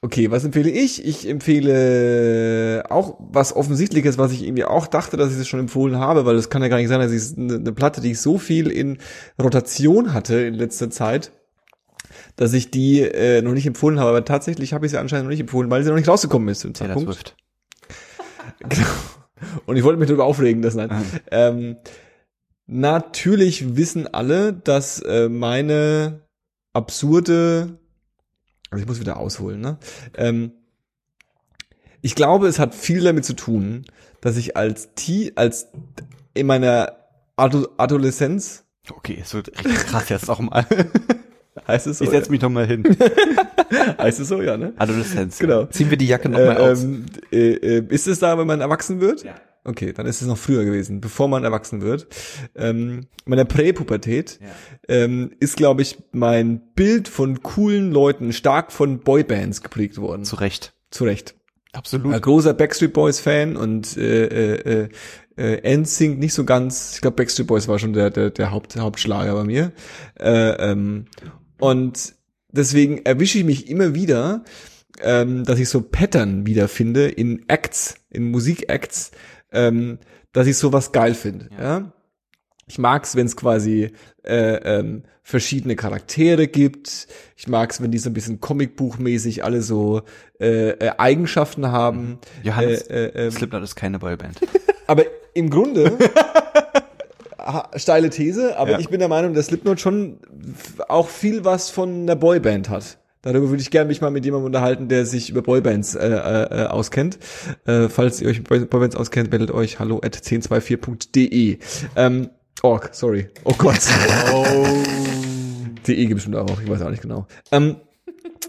okay, was empfehle ich? Ich empfehle auch was Offensichtliches, was ich irgendwie auch dachte, dass ich es schon empfohlen habe, weil es kann ja gar nicht sein, dass ich eine Platte, die ich so viel in Rotation hatte in letzter Zeit, dass ich die äh, noch nicht empfohlen habe. Aber tatsächlich habe ich sie anscheinend noch nicht empfohlen, weil sie noch nicht rausgekommen ist. Zum Taylor Zeitpunkt. Swift. [laughs] Genau. Und ich wollte mich darüber aufregen, dass nein. Mhm. Ähm, natürlich wissen alle, dass äh, meine absurde, also ich muss wieder ausholen, ne? Ähm, ich glaube, es hat viel damit zu tun, dass ich als T, als in meiner Ado Adoleszenz, Okay, es wird richtig krass jetzt auch mal. [laughs] heißt es so? Ich setz mich noch mal hin. [laughs] heißt es so, ja, ne? Adoleszenz. Genau. Ziehen wir die Jacke nochmal Äh, aus. ähm, äh, äh, ist es da, wenn man erwachsen wird? Ja. Okay, dann ist es noch früher gewesen, bevor man erwachsen wird. Ähm, meiner Präpubertät Ja. ähm, ist, glaube ich, mein Bild von coolen Leuten stark von Boybands geprägt worden. Zu Recht. Zu Recht. Absolut. Ein großer Backstreet Boys Fan und äh, äh, äh, äh, NSYNC nicht so ganz. Ich glaube, Backstreet Boys war schon der der, der Haupt, Hauptschlager bei mir. Äh, ähm, und deswegen erwische ich mich immer wieder, ähm, dass ich so Pattern wiederfinde in Acts, in Musikacts, ähm, dass ich sowas geil finde. Ja. Ich mag's, wenn es quasi äh, ähm, verschiedene Charaktere gibt. Ich mag's, wenn die so ein bisschen Comicbuchmäßig alle so äh, äh, Eigenschaften haben. Johannes, Äh, äh, ähm, Slipknot ist keine Boyband. aber im Grunde [laughs] steile These, aber Ja. ich bin der Meinung, dass Slipknot schon auch viel was von einer Boyband hat. Darüber würde ich gerne mich mal mit jemandem unterhalten, der sich über Boybands äh, äh, äh, auskennt. Äh, falls ihr euch mit Boy- Boybands auskennt, meldet euch hallo at 1024.de. Ähm, org, sorry. Oh Gott. [laughs] DE gibt es bestimmt auch, ich weiß auch nicht genau. Ähm,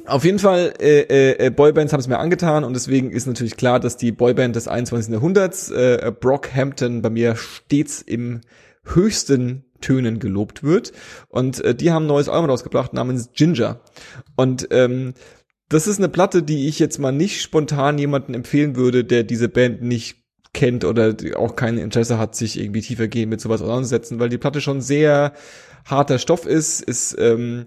auf jeden Fall, äh, äh, äh, Boybands haben es mir angetan und deswegen ist natürlich klar, dass die Boyband des 21. Jahrhunderts, äh, Brockhampton, bei mir stets im höchsten Tönen gelobt wird. Und äh, die haben ein neues Album rausgebracht namens Ginger. Und ähm, das ist eine Platte, die ich jetzt mal nicht spontan jemanden empfehlen würde, der diese Band nicht kennt oder auch kein Interesse hat, sich irgendwie tiefer gehen mit sowas auseinandersetzen, weil die Platte schon sehr harter Stoff ist, ist ähm,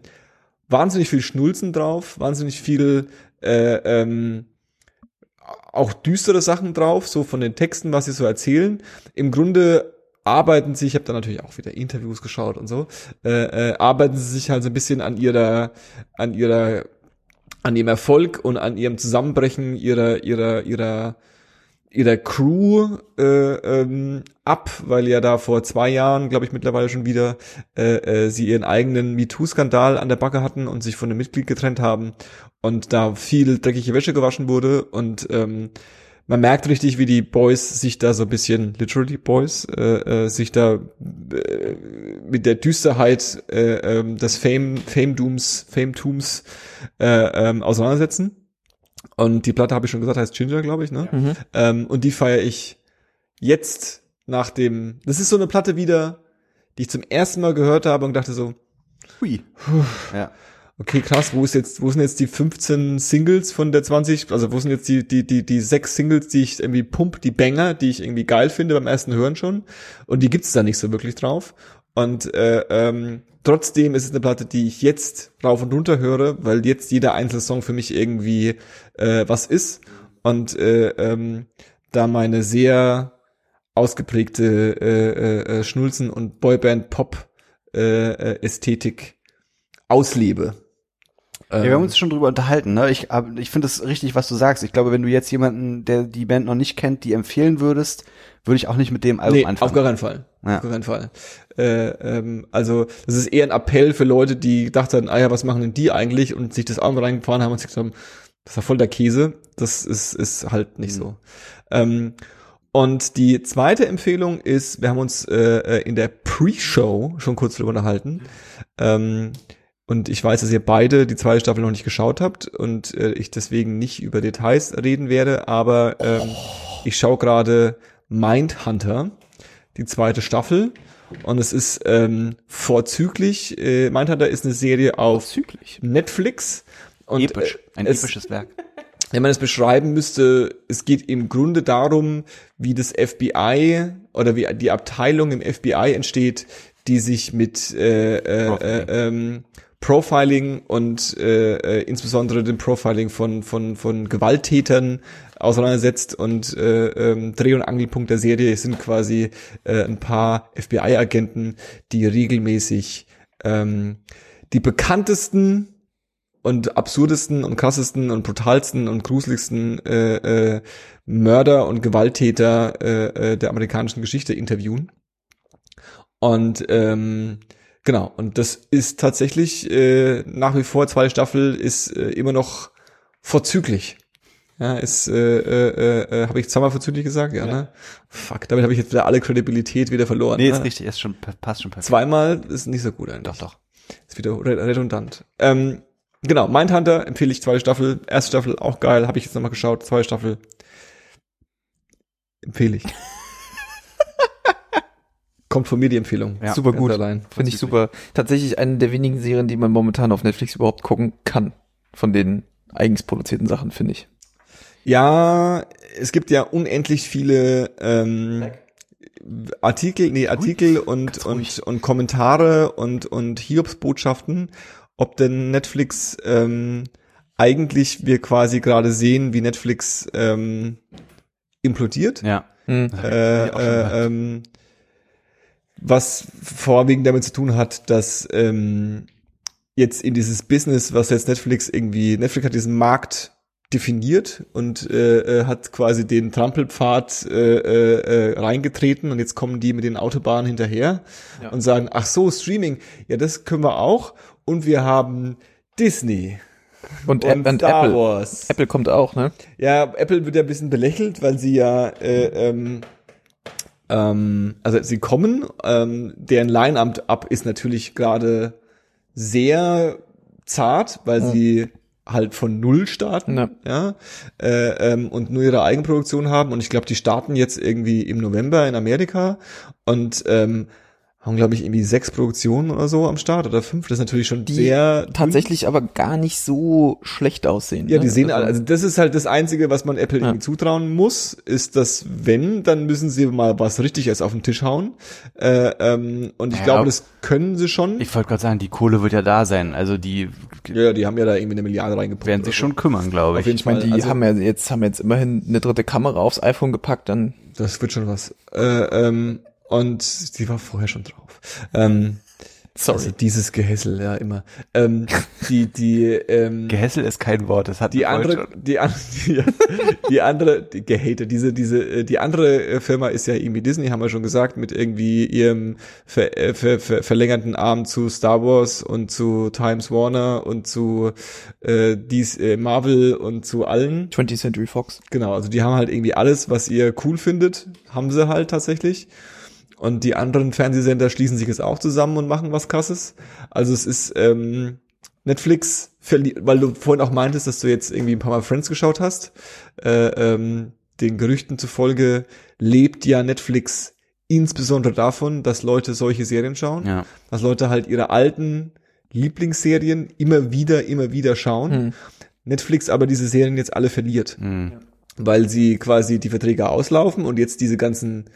wahnsinnig viel Schnulzen drauf, wahnsinnig viel äh, ähm, auch düstere Sachen drauf, so von den Texten, was sie so erzählen. Im Grunde arbeiten sie, ich habe da natürlich auch wieder Interviews geschaut und so, äh, äh, arbeiten sie sich halt so ein bisschen an ihrer, an ihrer, an ihrem Erfolg und an ihrem Zusammenbrechen ihrer, ihrer, ihrer ihrer Crew äh, ähm, ab, weil ja da vor zwei Jahren, glaube ich, mittlerweile schon wieder äh, äh, sie ihren eigenen MeToo-Skandal an der Backe hatten und sich von einem Mitglied getrennt haben und da viel dreckige Wäsche gewaschen wurde und ähm, man merkt richtig, wie die Boys sich da so ein bisschen, literally Boys, äh, äh, sich da äh, mit der Düsterheit äh, äh, des Fame, Fame-Dooms, Fame-Tums äh, äh, auseinandersetzen. Und die Platte habe ich schon gesagt, heißt Ginger, glaube ich, ne? Mhm. Ähm, und die feiere ich jetzt nach dem. Das ist so eine Platte wieder, die ich zum ersten Mal gehört habe und dachte so, Hui. Ja. Okay, krass, wo ist jetzt, wo sind jetzt die 15 Singles von der 20? Also wo sind jetzt die, die, die, die sechs Singles, die ich irgendwie pump, die Banger, die ich irgendwie geil finde beim ersten Hören schon. Und die gibt's da nicht so wirklich drauf. Und äh, ähm, trotzdem ist es eine Platte, die ich jetzt rauf und runter höre, weil jetzt jeder einzelne Song für mich irgendwie äh, was ist. Und äh, ähm, da meine sehr ausgeprägte äh, äh, äh, Schnulzen- und Boyband-Pop-Ästhetik auslebe. Ja, wir haben uns schon drüber unterhalten, ne? Ich, ich finde es richtig, was du sagst. Ich glaube, wenn du jetzt jemanden, der die Band noch nicht kennt, die empfehlen würdest, würde ich auch nicht mit dem Album nee, anfangen. auf gar keinen Fall. Ja. Auf gar keinen Fall. Äh, ähm, also das ist eher ein Appell für Leute, die gedacht haben, ah ja, was machen denn die eigentlich und sich das Album reingefahren haben und sich gesagt haben, das ist ja voll der Käse. Das ist, ist halt nicht Mhm. so. Ähm, und die zweite Empfehlung ist, wir haben uns äh, äh, in der Pre-Show schon kurz drüber unterhalten. Ähm, und ich weiß, dass ihr beide die zweite Staffel noch nicht geschaut habt und äh, ich deswegen nicht über Details reden werde, aber ähm, ich schaue gerade Mindhunter, die zweite Staffel. Und es ist ähm, vorzüglich, äh, Mindhunter ist eine Serie auf Züglich. Netflix. Und, Episch. Ein äh, es, episches Werk. wenn man es beschreiben müsste, es geht im Grunde darum, wie das FBI oder wie die Abteilung im FBI entsteht, die sich mit äh, äh, äh, ähm, Profiling und äh, äh, insbesondere dem Profiling von von von Gewalttätern auseinandersetzt und äh, ähm, Dreh- und Angelpunkt der Serie sind quasi äh, ein paar FBI-Agenten, die regelmäßig ähm, die bekanntesten und absurdesten und krassesten und brutalsten und gruseligsten äh, äh, Mörder und Gewalttäter äh, äh, der amerikanischen Geschichte interviewen. Und ähm, genau, und das ist tatsächlich äh, nach wie vor, zweite Staffel ist äh, immer noch vorzüglich. Ja, ist, äh, äh, äh, habe ich zweimal vorzüglich gesagt? Ja, ne? Fuck, damit habe ich jetzt wieder alle Kredibilität wieder verloren. Nee, ne? ist richtig, ist schon, passt schon perfekt. Zweimal ist nicht so gut eigentlich. Doch, doch. Ist wieder re- redundant. Ähm, genau, Mindhunter empfehle ich zweite Staffel. Erste Staffel auch geil, habe ich jetzt nochmal geschaut. Zweite Staffel empfehle ich. Kommt von mir die Empfehlung. Ja, super gut. allein. Finde ich super. Tatsächlich eine der wenigen Serien, die man momentan auf Netflix überhaupt gucken kann. Von den eigens produzierten Sachen, finde ich. Ja, es gibt ja unendlich viele ähm, Artikel, nee, Artikel und, und, und Kommentare und, und Hiobs-Botschaften, ob denn Netflix ähm, eigentlich wir quasi gerade sehen, wie Netflix ähm, implodiert. Ja. Hm. äh, äh, ähm, was vorwiegend damit zu tun hat, dass ähm, jetzt in dieses Business, was jetzt Netflix irgendwie, Netflix hat diesen Markt definiert und äh, äh, hat quasi den Trampelpfad äh, äh, äh, reingetreten und jetzt kommen die mit den Autobahnen hinterher Ja. und sagen, ach so, Streaming, ja, das können wir auch und wir haben Disney Und, und, und Star Apple. Wars. Apple kommt auch, ne? Ja, Apple wird ja ein bisschen belächelt, weil sie ja, äh, ähm, ähm, also sie kommen, ähm, deren Line-Up ist natürlich gerade sehr zart, weil sie halt von Null starten, Ja. ja, äh, ähm, und nur ihre Eigenproduktion haben. Und ich glaube, die starten jetzt irgendwie im November in Amerika. Und ähm, haben, glaube ich, irgendwie sechs Produktionen oder so am Start oder fünf. Das ist natürlich schon Die sehr dünn. tatsächlich aber gar nicht so schlecht aussehen. Ja, ne? die sehen, Also- also das ist halt das Einzige, was man Apple Ja. irgendwie zutrauen muss, ist, dass wenn, dann müssen sie mal was Richtiges auf den Tisch hauen. Äh, ähm, und ich Ja, glaube, das können sie schon. Ich wollte gerade sagen, die Kohle wird ja da sein. Also die ja, die haben ja da irgendwie eine Milliarde reingepumpt. werden sich so. schon kümmern, glaube Auf jeden ich. Ich meine, die Also- haben ja jetzt haben jetzt immerhin eine dritte Kamera aufs iPhone gepackt, dann Das wird schon was. Äh, ähm, und die war vorher schon drauf. Ähm, sorry. Also dieses Gehässel, ja, immer. Ähm, die, die, ähm, Gehässel ist kein Wort. Das hat [laughs] die andere, die, an, die, die andere, die gehatet, diese, diese, äh, die andere äh, Firma ist ja irgendwie Disney, haben wir schon gesagt, mit irgendwie ihrem ver, äh, ver, ver, verlängerten Arm zu Star Wars und zu Times Warner und zu äh, dies, äh, Marvel und zu allen. 20th Century Fox. Genau, also die haben halt irgendwie alles, was ihr cool findet, haben sie halt tatsächlich. Und die anderen Fernsehsender schließen sich jetzt auch zusammen und machen was krasses. Also es ist ähm, Netflix, weil du vorhin auch meintest, dass du jetzt irgendwie ein paar Mal Friends geschaut hast. Äh, ähm, den Gerüchten zufolge lebt ja Netflix insbesondere davon, dass Leute solche Serien schauen. Ja. Dass Leute halt ihre alten Lieblingsserien immer wieder, immer wieder schauen. Hm. Netflix aber diese Serien jetzt alle verliert Hm. weil sie quasi die Verträge auslaufen und jetzt diese ganzen,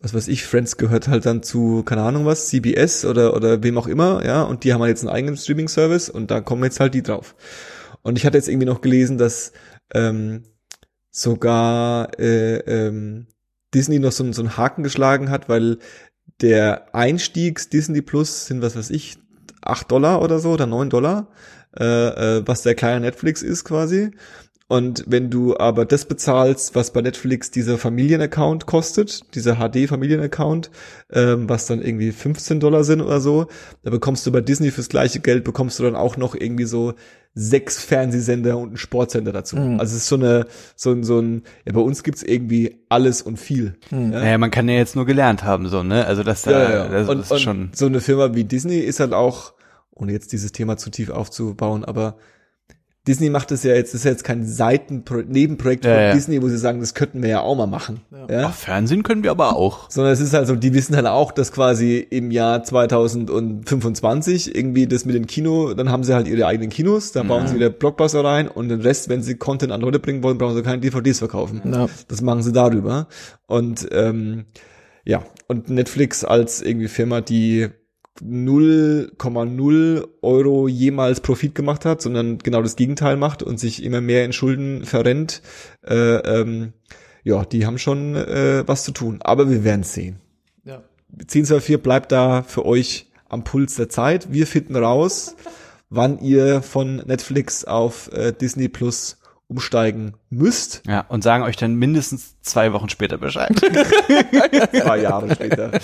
was weiß ich, Friends gehört halt dann zu, keine Ahnung was, CBS oder, oder wem auch immer, ja, und die haben halt jetzt einen eigenen Streaming-Service und da kommen jetzt halt die drauf. Und ich hatte jetzt irgendwie noch gelesen, dass ähm, sogar äh, ähm, Disney noch so, einen- so einen Haken geschlagen hat, weil der Einstiegs Disney Plus sind, was weiß ich, acht Dollar oder so oder neun Dollar, äh, äh, was der kleine Netflix ist quasi. Und wenn du aber das bezahlst, was bei Netflix dieser Familienaccount kostet, dieser HD-Familienaccount, ähm, was dann irgendwie 15 Dollar sind oder so, da bekommst du bei Disney fürs gleiche Geld, bekommst du dann auch noch irgendwie so sechs Fernsehsender und einen Sportsender dazu. Mhm. Also es ist so eine, so ein, so ein, ja, bei uns gibt's irgendwie alles und viel. Mhm. Ja? Naja, man kann ja jetzt nur gelernt haben, so, ne? Also das, da, Ja, ja, ja. das, und, das ist und schon. so eine Firma wie Disney ist halt auch, ohne jetzt dieses Thema zu tief aufzubauen, aber Disney macht es ja jetzt, das ist ja jetzt kein Seitenpro Nebenprojekt Ja, von ja. Disney, wo sie sagen, das könnten wir ja auch mal machen. Ja. Ach, Fernsehen können wir aber auch. Sondern es ist halt so, die wissen halt auch, dass quasi im Jahr 2025 irgendwie das mit dem Kino, dann haben sie halt ihre eigenen Kinos, da bauen sie wieder Blockbuster rein und den Rest, wenn sie Content an Leute bringen wollen, brauchen sie keine DVDs verkaufen. Ja. Das machen sie darüber. Und ähm, ja, und Netflix als irgendwie Firma, die 0,0 Euro jemals Profit gemacht hat, sondern genau das Gegenteil macht und sich immer mehr in Schulden verrennt, äh, ähm, ja, die haben schon äh, was zu tun. Aber wir werden sehen. Ja. 1024 bleibt da für euch am Puls der Zeit. Wir finden raus, [laughs] wann ihr von Netflix auf äh, Disney Plus umsteigen müsst. Ja, und sagen euch dann mindestens zwei Wochen später Bescheid. [laughs] Zwei Jahre später. Das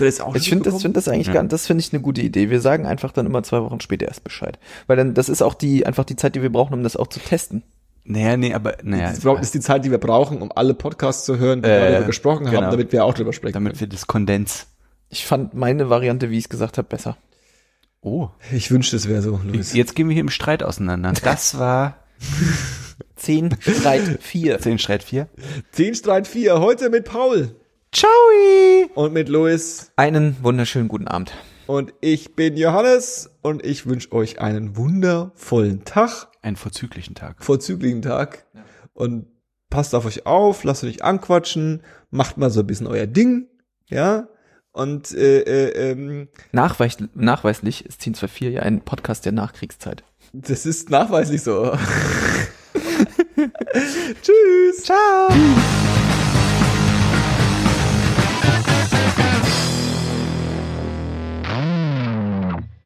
ist auch Ich finde das, find das eigentlich Ja. gar, das finde ich eine gute Idee. Wir sagen einfach dann immer zwei Wochen später erst Bescheid. Weil dann, das ist auch die, einfach die Zeit, die wir brauchen, um das auch zu testen. naja, nee, aber, naja, Das ist die Zeit, die wir brauchen, um alle Podcasts zu hören, die wir Äh, darüber gesprochen haben, genau. damit wir auch drüber sprechen damit wir das Kondens. Ich fand meine Variante, wie ich es gesagt habe, besser. Oh. können. Ich wünschte, es wäre so, Luis. Jetzt gehen wir hier im Streit auseinander. Das war [laughs] Zehn, Streit, vier. 10 Streit 4. 10 Streit 4, heute mit Paul Ciao! und mit Luis Einen wunderschönen guten Abend. und ich bin Johannes und ich wünsche euch einen wundervollen Tag, Einen vorzüglichen Tag. vorzüglichen Tag und passt auf euch auf, lasst euch anquatschen, macht mal so ein bisschen euer Ding, ja, und äh, äh, ähm, Nachweis, nachweislich ist 1024 ja ein Podcast der Nachkriegszeit. das ist nachweislich so. Tschüss. Ciao!